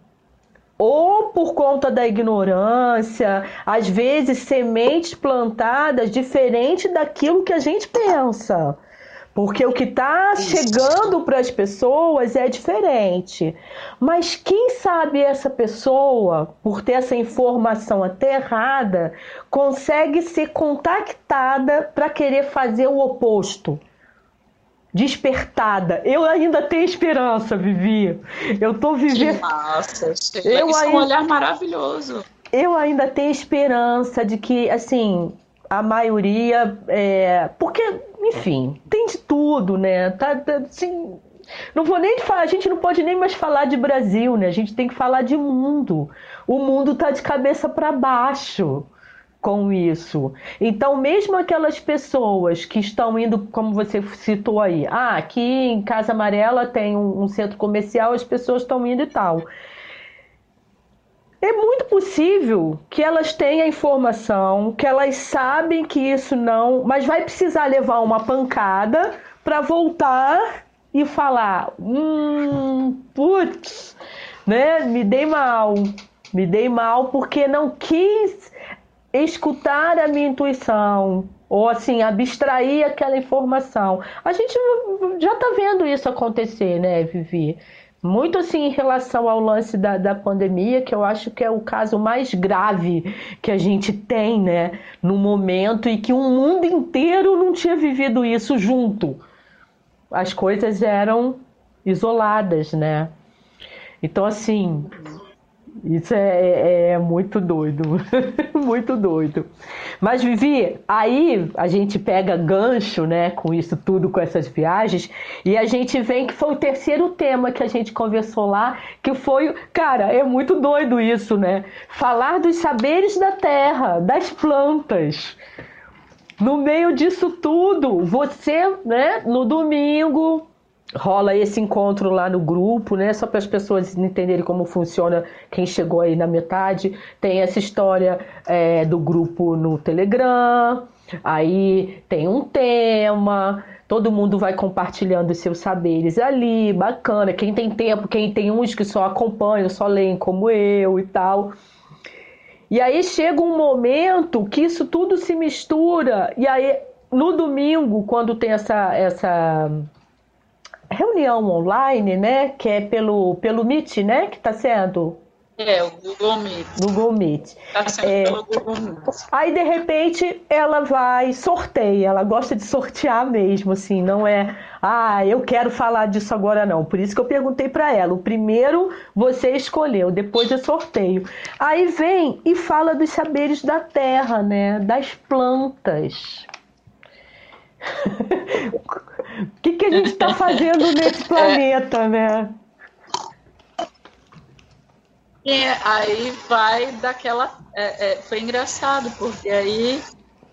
ou por conta da ignorância, às vezes sementes plantadas diferente daquilo que a gente pensa. Porque o que está chegando para as pessoas é diferente. Mas quem sabe essa pessoa, por ter essa informação até errada, consegue ser contactada para querer fazer o oposto? Despertada. Eu ainda tenho esperança, Vivi. Eu estou vivendo. Nossa, eu Isso ainda... é um olhar maravilhoso. Eu ainda tenho esperança de que, assim, a maioria. É... Porque enfim, tem de tudo, né? Tá, tá, assim, não vou nem falar, a gente não pode nem mais falar de Brasil, né? A gente tem que falar de mundo. O mundo tá de cabeça para baixo com isso. Então, mesmo aquelas pessoas que estão indo, como você citou aí, ah, aqui em Casa Amarela tem um, um centro comercial, as pessoas estão indo e tal. É muito possível que elas tenham informação, que elas sabem que isso não, mas vai precisar levar uma pancada para voltar e falar, hum, putz, né? Me dei mal, me dei mal porque não quis escutar a minha intuição ou assim abstrair aquela informação. A gente já está vendo isso acontecer, né, Vivi? Muito assim em relação ao lance da, da pandemia, que eu acho que é o caso mais grave que a gente tem, né, no momento e que o mundo inteiro não tinha vivido isso junto. As coisas eram isoladas, né? Então, assim, isso é, é, é, muito doido, muito doido. Mas Vivi, aí a gente pega gancho, né, com isso tudo, com essas viagens, e a gente vem que foi o terceiro tema que a gente conversou lá, que foi, cara, é muito doido isso, né? Falar dos saberes da terra, das plantas. No meio disso tudo, você, né, no domingo, rola esse encontro lá no grupo, né? Só para as pessoas entenderem como funciona quem chegou aí na metade. Tem essa história é, do grupo no Telegram, aí tem um tema, todo mundo vai compartilhando seus saberes ali, bacana. Quem tem tempo, quem tem uns que só acompanham, só leem como eu e tal. E aí chega um momento que isso tudo se mistura, e aí no domingo, quando tem essa, essa reunião online, né? Que é pelo, pelo Meet, né? Que está sendo. É, o Google Meet. Google Meet. Tá sendo é, pelo Google Meet. Aí, de repente, ela vai, sorteia. Ela gosta de sortear mesmo, assim. Não é, ah, eu quero falar disso agora, não. Por isso que eu perguntei para ela. O primeiro você escolheu, depois eu sorteio. Aí vem e fala dos saberes da terra, né? Das plantas. O que, que a gente está fazendo nesse planeta, é. né? É, aí vai daquela. É, é, foi engraçado, porque aí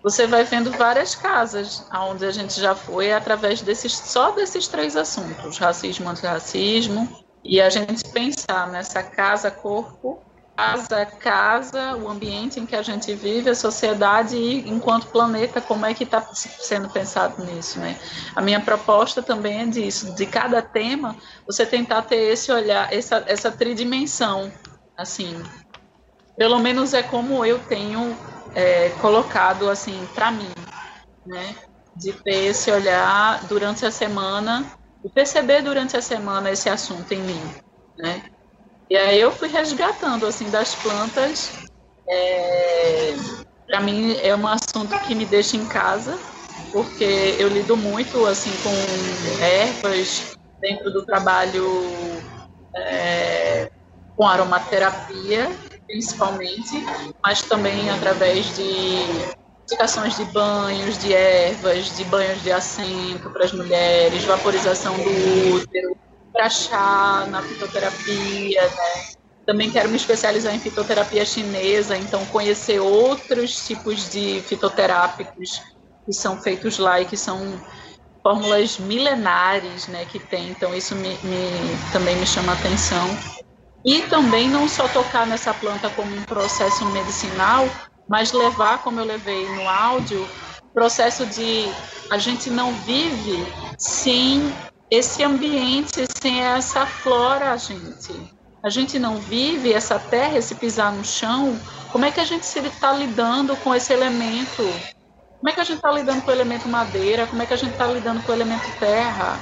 você vai vendo várias casas onde a gente já foi através desses só desses três assuntos: racismo, antirracismo, e a gente pensar nessa casa, corpo casa, casa, o ambiente em que a gente vive, a sociedade e enquanto planeta, como é que está sendo pensado nisso, né? A minha proposta também é disso, de cada tema, você tentar ter esse olhar, essa, essa tridimensão, assim, pelo menos é como eu tenho é, colocado, assim, para mim, né? De ter esse olhar durante a semana e perceber durante a semana esse assunto em mim, né? E aí eu fui resgatando assim das plantas. É, para mim é um assunto que me deixa em casa, porque eu lido muito assim com ervas dentro do trabalho é, com aromaterapia, principalmente, mas também através de indicações de banhos de ervas, de banhos de assento para as mulheres, vaporização do útero, para chá, na fitoterapia, né? Também quero me especializar em fitoterapia chinesa, então conhecer outros tipos de fitoterápicos que são feitos lá e que são fórmulas milenares, né, que tem. Então isso me, me, também me chama atenção. E também não só tocar nessa planta como um processo medicinal, mas levar, como eu levei no áudio, processo de a gente não vive sem esse ambiente, sem essa flora, gente. A gente não vive essa terra, esse pisar no chão. Como é que a gente está lidando com esse elemento? Como é que a gente está lidando com o elemento madeira? Como é que a gente está lidando com o elemento terra?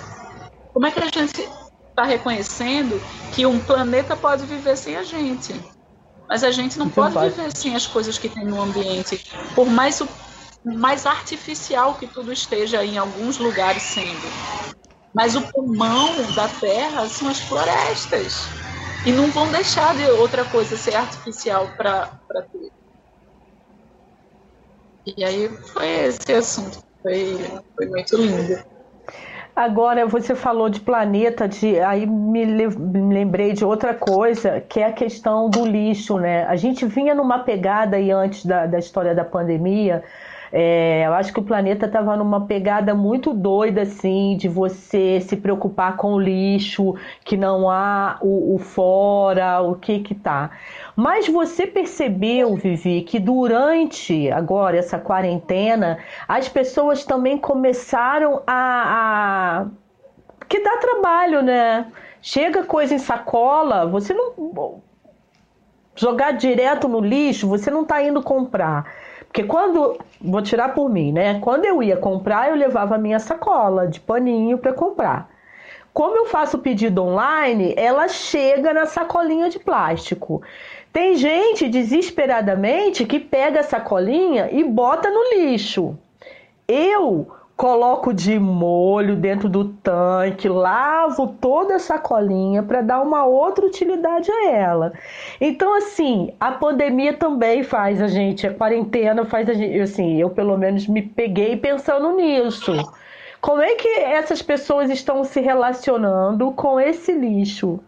Como é que a gente está reconhecendo que um planeta pode viver sem a gente? Mas a gente não pode viver sem as coisas que tem no ambiente. Por mais, mais artificial que tudo esteja em alguns lugares sendo. Mas o pulmão da terra são as florestas. E não vão deixar de outra coisa ser artificial para ter. E aí foi esse assunto. Foi, foi muito lindo. Agora, você falou de planeta, de, aí me, me, lembrei de outra coisa, que é a questão do lixo, né? A gente vinha numa pegada aí antes da, da história da pandemia, é, eu acho que o planeta estava numa pegada muito doida, assim, de você se preocupar com o lixo, que não há o, o fora, o que que tá. Mas você percebeu, Vivi, que durante agora essa quarentena, as pessoas também começaram a, a... que dá trabalho, né? Chega coisa em sacola, você não jogar direto no lixo, você não está indo comprar. Porque quando, vou tirar por mim, né? Quando eu ia comprar, eu levava a minha sacola de paninho para comprar. Como eu faço o pedido online, ela chega na sacolinha de plástico. Tem gente desesperadamente que pega a sacolinha e bota no lixo. Eu coloco de molho dentro do tanque, lavo toda a sacolinha para dar uma outra utilidade a ela. Então, assim, a pandemia também faz a gente, a quarentena faz a gente, assim, eu pelo menos me peguei pensando nisso. Como é que essas pessoas estão se relacionando com esse lixo?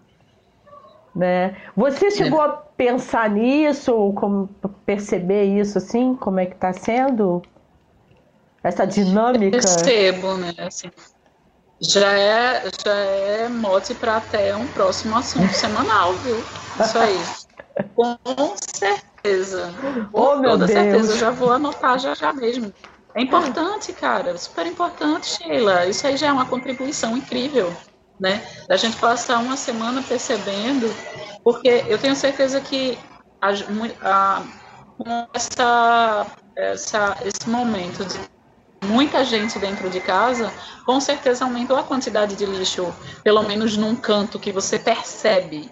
Né? Você chegou a pensar nisso, como perceber isso assim, como é que está sendo? Essa dinâmica. percebo, né? Assim, já é, já é mote para até um próximo assunto semanal, viu? Isso aí. Com certeza. Com oh, toda certeza, eu já vou anotar já já mesmo. É importante, cara, super importante, Sheila. Isso aí já é uma contribuição incrível, né? Da gente passar uma semana percebendo, porque eu tenho certeza que a, a, com essa, essa, esse momento de muita gente dentro de casa, com certeza aumentou a quantidade de lixo, pelo menos num canto que você percebe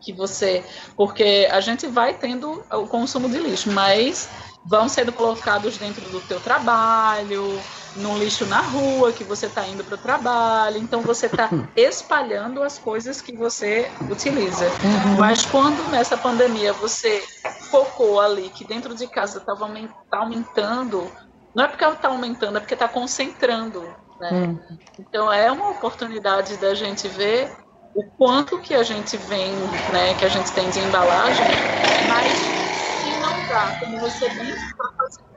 que você, porque a gente vai tendo o consumo de lixo, mas vão sendo colocados dentro do teu trabalho, no lixo na rua que você está indo para o trabalho, então você está espalhando as coisas que você utiliza. Uhum. Mas quando nessa pandemia você focou ali que dentro de casa estava tá aumentando não é porque ela está aumentando, é porque está concentrando. Né? Hum. Então é uma oportunidade da gente ver o quanto que a gente vem, né, que a gente tem de embalagem, mas se não dá, como você bem está fazendo,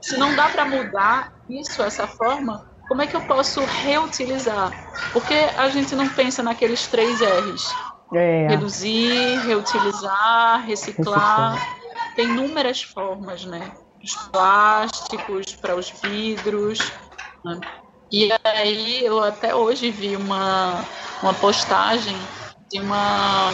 se não dá para mudar isso, essa forma, como é que eu posso reutilizar? Porque a gente não pensa naqueles três R's. É. Reduzir, reutilizar, reciclar. reciclar. Tem inúmeras formas, né? Os plásticos, para os vidros. Né? E aí eu até hoje vi uma, uma postagem de uma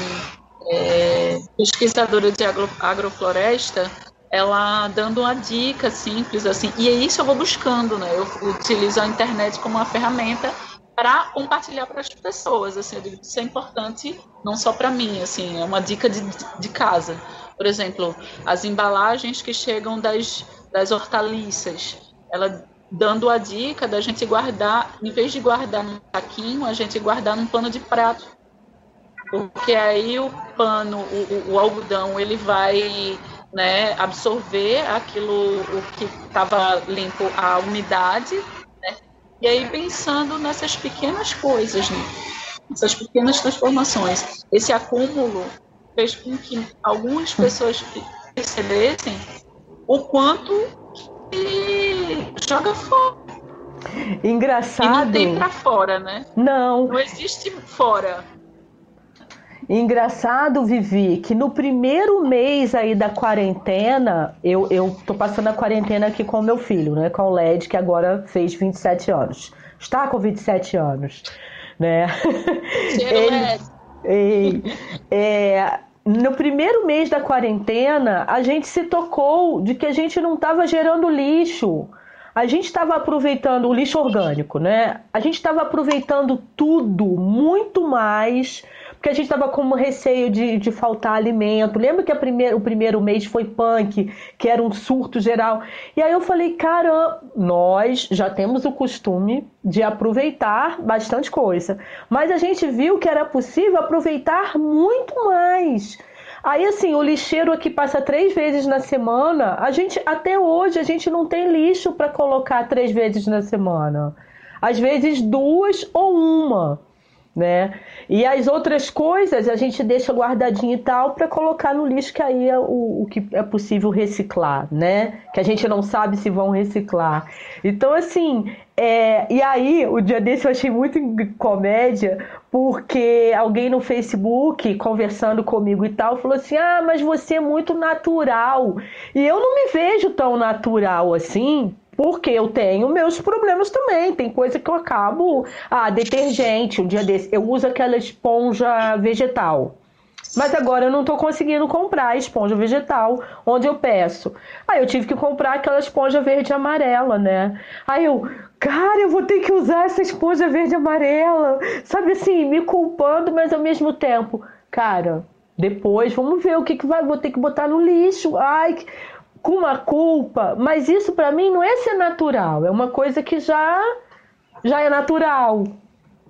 é, pesquisadora de agro, agrofloresta, ela dando uma dica simples assim, e é isso eu vou buscando, né? Eu utilizo a internet como uma ferramenta para compartilhar para as pessoas. Assim, digo isso é importante não só para mim, assim, é uma dica de, de casa. Por exemplo, as embalagens que chegam das, das hortaliças, ela dando a dica da gente guardar, em vez de guardar num saquinho, a gente guardar num pano de prato. Porque aí o pano, o, o, algodão, ele vai né, absorver aquilo o que estava limpo, a umidade? E aí pensando nessas pequenas coisas, né? essas pequenas transformações, esse acúmulo fez com que algumas pessoas percebessem o quanto que joga fora. Engraçado. E não tem para fora, né? Não. Não existe fora. Engraçado, Vivi, que no primeiro mês aí da quarentena, eu, eu tô passando a quarentena aqui com o meu filho, né? Com o LED, que agora fez 27 anos. Está com 27 anos, né? Ele, é, no primeiro mês da quarentena, a gente se tocou de que a gente não estava gerando lixo. A gente estava aproveitando o lixo orgânico, né? A gente estava aproveitando tudo muito mais porque a gente estava com receio de, de faltar alimento. Lembra que a primeira, o primeiro mês foi punk, que era um surto geral. E aí eu falei, caramba, nós já temos o costume de aproveitar bastante coisa. Mas a gente viu que era possível aproveitar muito mais. Aí, assim, o lixeiro aqui passa três vezes na semana. A gente, até hoje, a gente não tem lixo para colocar três vezes na semana. Às vezes duas ou uma né? E as outras coisas a gente deixa guardadinho e tal para colocar no lixo, que aí é o, o, que é possível reciclar, né? Que a gente não sabe se vão reciclar. Então, assim, é... e aí, o dia desse eu achei muito comédia, porque alguém no Facebook, conversando comigo e tal, falou assim: ah, mas você é muito natural. E eu não me vejo tão natural assim, porque eu tenho meus problemas também. Tem coisa que eu acabo. Ah, detergente, um dia desse. Eu uso aquela esponja vegetal. Mas agora eu não estou conseguindo comprar esponja vegetal onde eu peço. Aí eu tive que comprar aquela esponja verde e amarela, né? Aí eu, cara, eu vou ter que usar essa esponja verde e amarela. Sabe assim, me culpando, mas ao mesmo tempo, cara, depois vamos ver o que, que vai. Vou ter que botar no lixo. Ai, com uma culpa, mas isso para mim não é ser natural, é uma coisa que já já é natural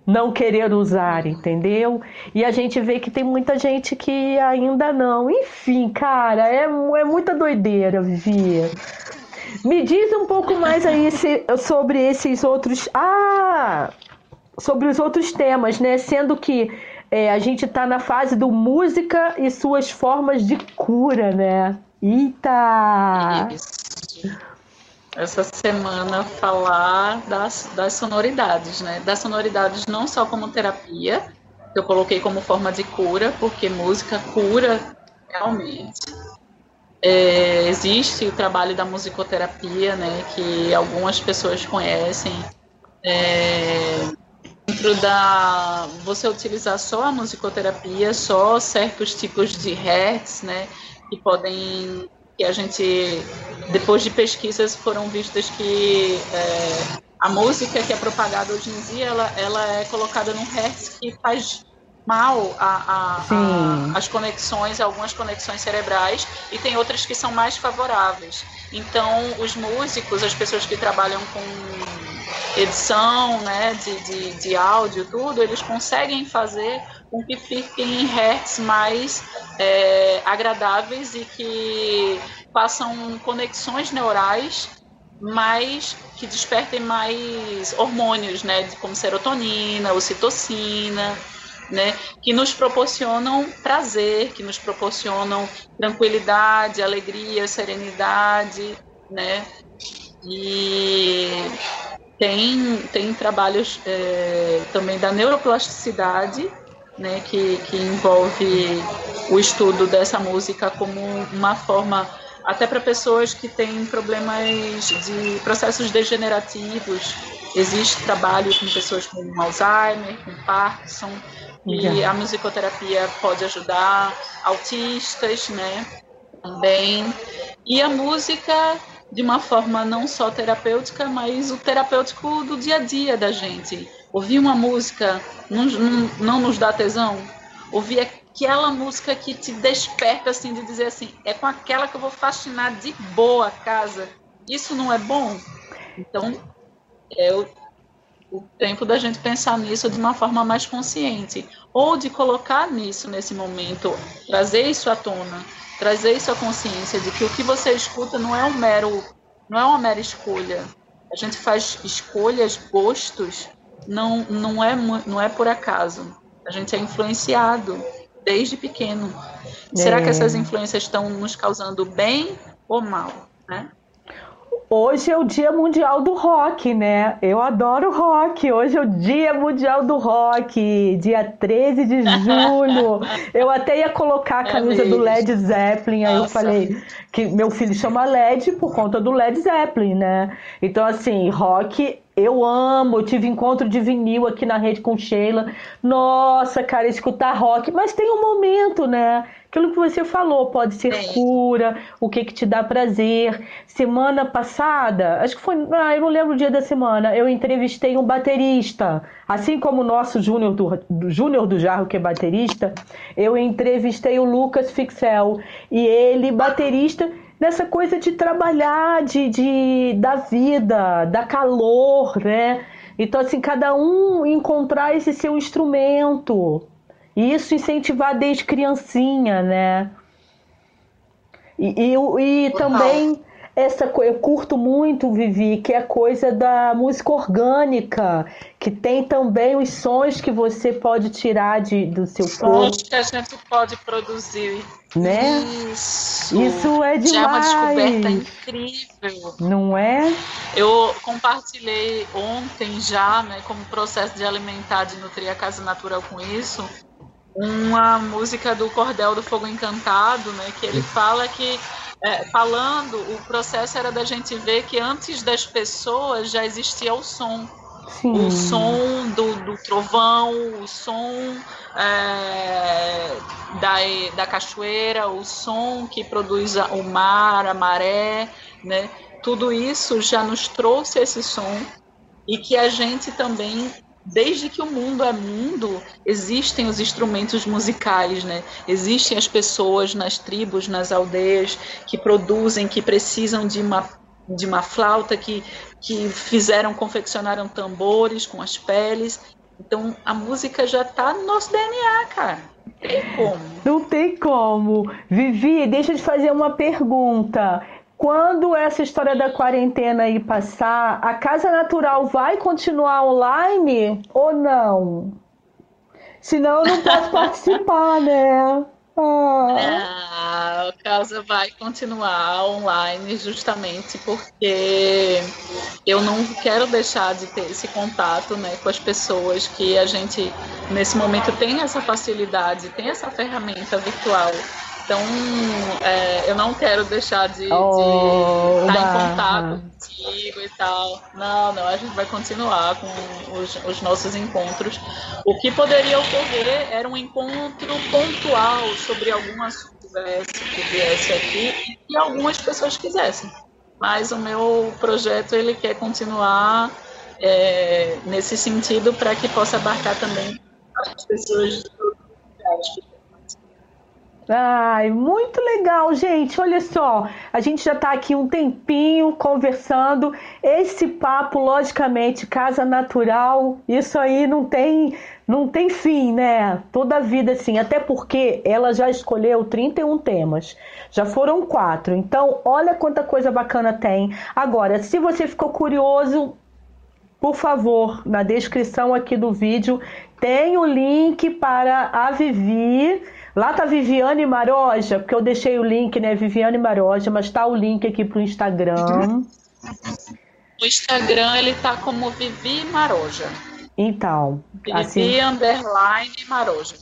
não querer usar, entendeu? E a gente vê que tem muita gente que ainda não. Enfim, cara, é, é muita doideira, Vivi. Me diz um pouco mais aí se, sobre esses outros. Ah! Sobre os outros temas, né? Sendo que é, a gente está na fase do música e suas formas de cura, né? Eita! Essa semana falar das, das sonoridades, né? Das sonoridades não só como terapia, que eu coloquei como forma de cura, porque música cura realmente. É, existe o trabalho da musicoterapia, né? Que algumas pessoas conhecem. É, dentro da você utilizar só a musicoterapia, só certos tipos de hertz, né? Que podem que a gente depois de pesquisas foram vistas que é, a música que é propagada hoje em dia ela, ela é colocada num hertz que faz mal a, a, a, as conexões, algumas conexões cerebrais, e tem outras que são mais favoráveis. Então, os músicos, as pessoas que trabalham com edição né, de, de, de áudio, tudo, eles conseguem fazer com que fiquem em hertz mais é, agradáveis e que façam conexões neurais mais que despertem mais hormônios, né, como serotonina, ocitocina, né, que nos proporcionam prazer, que nos proporcionam tranquilidade, alegria, serenidade, né, e tem, tem trabalhos é, também da neuroplasticidade, né, que, que envolve o estudo dessa música como uma forma até para pessoas que têm problemas de processos degenerativos. Existe trabalho com pessoas com Alzheimer, com Parkinson, e a musicoterapia pode ajudar autistas, né? Também. E a música de uma forma não só terapêutica, mas o terapêutico do dia a dia da gente. Ouvir uma música não, não, não nos dá tesão? Ouvir aquela música que te desperta assim de dizer assim, é com aquela que eu vou fascinar de boa a casa. Isso não é bom? Então, é o, o tempo da gente pensar nisso de uma forma mais consciente, ou de colocar nisso nesse momento, trazer isso à tona, trazer isso à consciência de que o que você escuta não é um mero, não é uma mera escolha. A gente faz escolhas, gostos não, não, é, não é por acaso. A gente é influenciado desde pequeno. É. Será que é. essas influências estão nos causando bem ou mal? Né? Hoje é o Dia Mundial do Rock, né? Eu adoro rock. Hoje é o Dia Mundial do Rock, dia 13 de julho. eu até ia colocar a é camisa é do Led Zeppelin, aí Nossa. eu falei que meu filho chama Led por conta do Led Zeppelin, né? Então, assim, rock eu amo, eu tive encontro de vinil aqui na rede com Sheila. Nossa, cara, escutar rock. Mas tem um momento, né? Aquilo que você falou, pode ser Sim. cura, o que que te dá prazer. Semana passada, acho que foi, ah, eu não lembro o dia da semana, eu entrevistei um baterista. Assim como o nosso Júnior do, Júnior do Jarro, que é baterista, eu entrevistei o Lucas Fixel. E ele, baterista nessa coisa de trabalhar, de, de da vida, da calor, né? Então, assim, cada um encontrar esse seu instrumento. E isso incentivar desde criancinha, né? E, e, e também essa eu curto muito, Vivi, que é a coisa da música orgânica, que tem também os sons que você pode tirar de, do seu sons corpo. Sons que a gente pode produzir. Né? Isso. Isso é demais. Já é uma descoberta incrível. Não é? Eu compartilhei ontem já, né, como processo de alimentar, de nutrir a casa natural com isso, uma música do Cordel do Fogo Encantado, né, que ele fala que é, falando, o processo era da gente ver que antes das pessoas já existia o som. Sim. O som do, do trovão, o som é, da, da cachoeira, o som que produz o mar, a maré, né? Tudo isso já nos trouxe esse som e que a gente também desde que o mundo é mundo, existem os instrumentos musicais, né? Existem as pessoas nas tribos, nas aldeias que produzem, que precisam de uma de uma flauta que que fizeram, confeccionaram tambores com as peles. Então a música já está no nosso DNA, cara. Não tem como. Não tem como. Vivi, deixa eu te fazer uma pergunta. Quando essa história da quarentena aí passar, a Casa Natural vai continuar online ou não? Senão eu não posso participar, né? Ah. a casa vai continuar online justamente porque eu não quero deixar de ter esse contato né, com as pessoas que a gente nesse momento tem essa facilidade, tem essa ferramenta virtual então, é, eu não quero deixar de, oh, de estar em contato contigo e tal. Não, não, a gente vai continuar com os, os, nossos encontros. O que poderia ocorrer era um encontro pontual sobre algum assunto que viesse aqui e algumas pessoas quisessem. Mas o meu projeto ele quer continuar é, nesse sentido para que possa abarcar também as pessoas de todos os lugares Ai, muito legal, gente. Olha só, a gente já está aqui um tempinho conversando. Esse papo, logicamente, casa natural, isso aí não tem, não tem fim, né? Toda a vida assim, até porque ela já escolheu 31 temas. Já foram quatro. Então, olha quanta coisa bacana tem. Agora, se você ficou curioso, por favor, na descrição aqui do vídeo tem o link para a Vivi Lá tá Viviane Maroja, porque eu deixei o link, né? Viviane Maroja, mas tá o link aqui pro Instagram. O Instagram ele tá como Vivi Maroja. Então, Vivi assim... underline Maroja.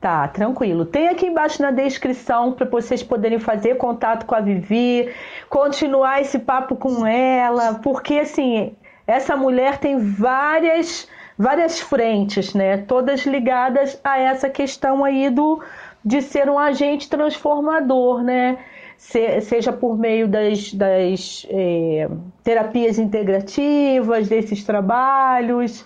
Tá, tranquilo. Tem aqui embaixo na descrição para vocês poderem fazer contato com a Vivi, continuar esse papo com ela, porque assim, essa mulher tem várias várias frentes, né? Todas ligadas a essa questão aí do de ser um agente transformador, né? Se, seja por meio das, das é, terapias integrativas, desses trabalhos.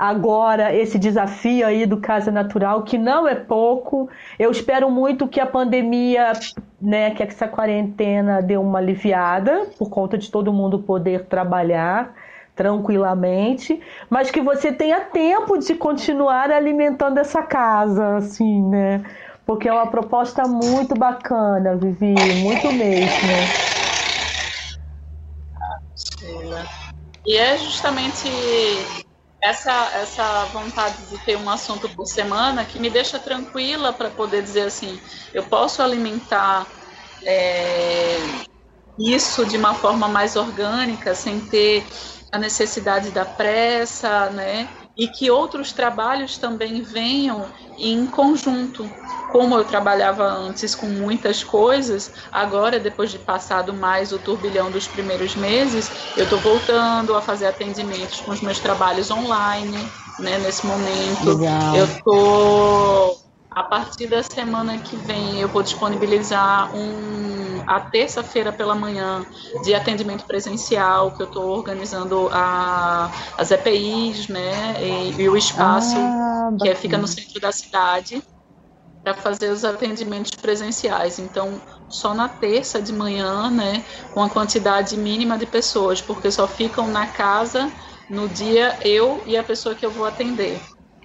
agora esse desafio aí do Casa Natural, que não é pouco. Eu espero muito que a pandemia, né, que essa quarentena dê uma aliviada, por conta de todo mundo poder trabalhar tranquilamente, mas que você tenha tempo de continuar alimentando essa casa, assim, né? Porque é uma proposta muito bacana, Vivi, muito mesmo. E é justamente essa, essa vontade de ter um assunto por semana que me deixa tranquila para poder dizer assim, eu posso alimentar é, isso de uma forma mais orgânica, sem ter a necessidade da pressa, né? E que outros trabalhos também venham em conjunto. Como eu trabalhava antes com muitas coisas, agora, depois de passado mais o turbilhão dos primeiros meses, eu estou voltando a fazer atendimentos com os meus trabalhos online, né, nesse momento. Legal. Eu estou a partir da semana que vem eu vou disponibilizar um a terça-feira pela manhã de atendimento presencial que eu estou organizando a, as EPIs, né, e, e o espaço ah, que é, fica no centro da cidade para fazer os atendimentos presenciais. Então, só na terça de manhã, né, com a quantidade mínima de pessoas, porque só ficam na casa no dia eu e a pessoa que eu vou atender.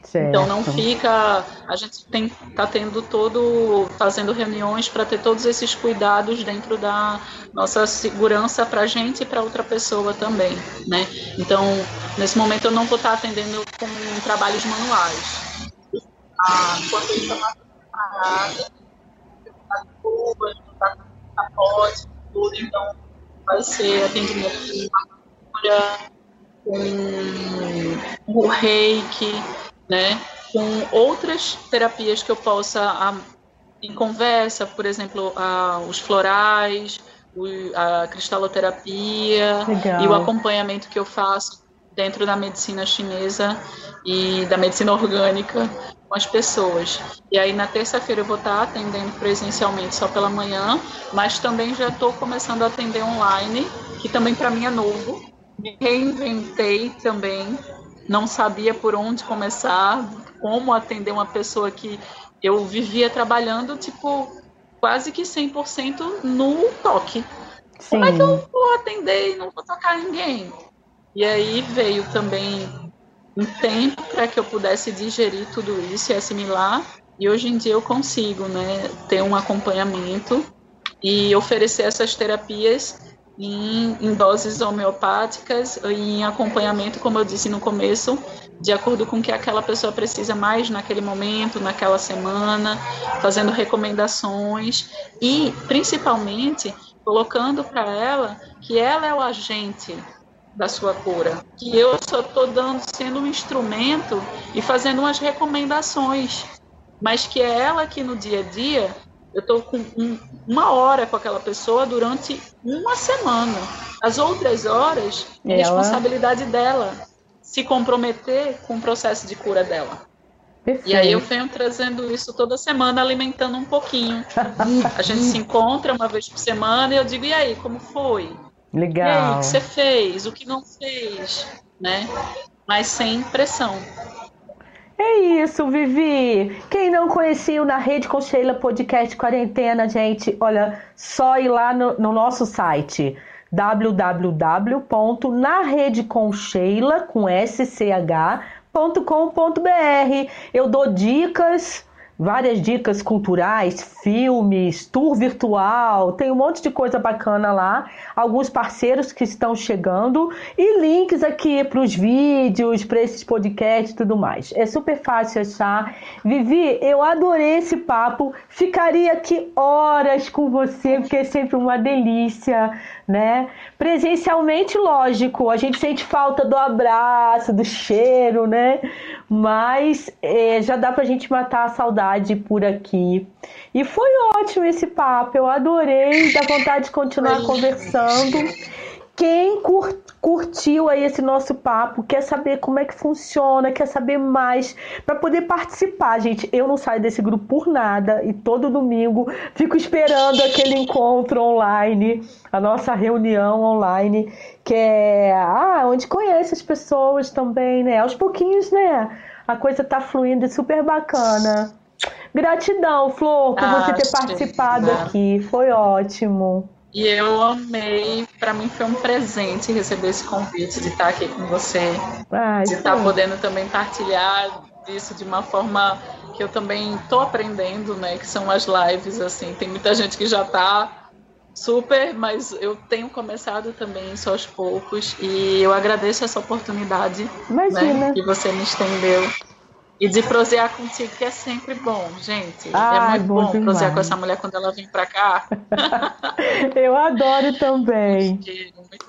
Certo. Então não fica, a gente tem tá tendo todo fazendo reuniões para ter todos esses cuidados dentro da nossa segurança para a gente e para outra pessoa também, né? Então nesse momento eu não vou estar tá atendendo com trabalhos manuais. Ah, quando isso está preparada, tá tudo, tá pacote, tudo, então vai ser atendimento com com o reiki, né? Com outras terapias que eu possa, a, em conversa, por exemplo, a, os florais, o, a cristaloterapia Legal. e o acompanhamento que eu faço dentro da medicina chinesa e da medicina orgânica com as pessoas. E aí na terça-feira eu vou estar atendendo presencialmente só pela manhã, mas também já estou começando a atender online, que também para mim é novo. Me reinventei também não sabia por onde começar, como atender uma pessoa que eu vivia trabalhando, tipo, quase que 100% no toque. Sim. Como é que eu vou atender e não vou tocar ninguém? E aí veio também um tempo para que eu pudesse digerir tudo isso e assimilar. E hoje em dia eu consigo, né, ter um acompanhamento e oferecer essas terapias em, em doses homeopáticas e em acompanhamento, como eu disse no começo, de acordo com o que aquela pessoa precisa mais naquele momento, naquela semana, fazendo recomendações e, principalmente, colocando para ela que ela é o agente da sua cura, que eu só estou dando sendo um instrumento e fazendo umas recomendações, mas que é ela que no dia a dia eu estou com um, uma hora com aquela pessoa durante uma semana. As outras horas, é responsabilidade dela se comprometer com o processo de cura dela. Perfeito. E aí eu venho trazendo isso toda semana, alimentando um pouquinho. A gente se encontra uma vez por semana e eu digo, e aí, como foi? Legal. E aí, o que você fez? O que não fez? Né? Mas sem pressão. É isso, Vivi. Quem não conhecia o Na Rede com Sheila Podcast Quarentena, gente, olha, só ir lá no, no nosso site www.naredeconcheila com sch.com.br. Eu dou dicas várias dicas culturais, filmes, tour virtual, tem um monte de coisa bacana lá, alguns parceiros que estão chegando e links aqui para os vídeos, para esses podcasts e tudo mais. É super fácil achar. Vivi, eu adorei esse papo, ficaria aqui horas com você, porque é sempre uma delícia, né? Presencialmente, lógico, a gente sente falta do abraço, do cheiro, né? Mas é, já dá para a gente matar a saudade por aqui. E foi ótimo esse papo, eu adorei, dá vontade de continuar conversando. quem cur, curtiu aí esse nosso papo, quer saber como é que funciona, quer saber mais, para poder participar, gente. Eu não saio desse grupo por nada e todo domingo fico esperando aquele encontro online, a nossa reunião online, que é ah, onde conhece as pessoas também, né? Aos pouquinhos, né? A coisa tá fluindo e super bacana. Gratidão, Flor, por ah, você ter participado aqui. Foi ótimo. E eu amei, para mim foi um presente receber esse convite de estar aqui com você, de estar podendo também partilhar disso de uma forma que eu também estou aprendendo, né? Que são as lives, assim. Tem muita gente que já está super, mas eu tenho começado também isso aos poucos e eu agradeço essa oportunidade né, que você me estendeu e de prosear contigo, que é sempre bom, gente. Ah, é muito bom, bom prosear com essa mulher quando ela vem pra cá. eu adoro também. Muito muito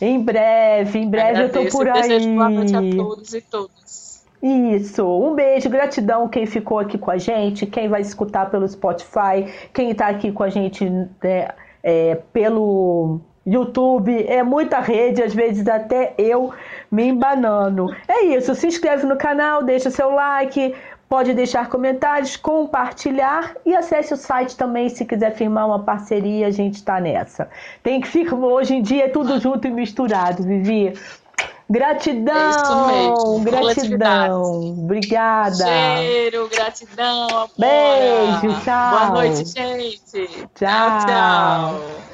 em breve, em breve Agradeço. eu tô por aí. Desejo boa noite a todos e todas. Isso, um beijo, gratidão quem ficou aqui com a gente, quem vai escutar pelo Spotify, quem está aqui com a gente né, é, pelo YouTube, é muita rede, às vezes até eu me embanando. É isso, se inscreve no canal, deixa seu like, pode deixar comentários, compartilhar e acesse o site também se quiser firmar uma parceria, a gente está nessa. Tem que ficar, hoje em dia é tudo junto e misturado, Vivi. Gratidão, é gratidão. Obrigada. Cheiro, gratidão. Beijo, tchau. Boa noite, gente. Tchau, tchau. tchau.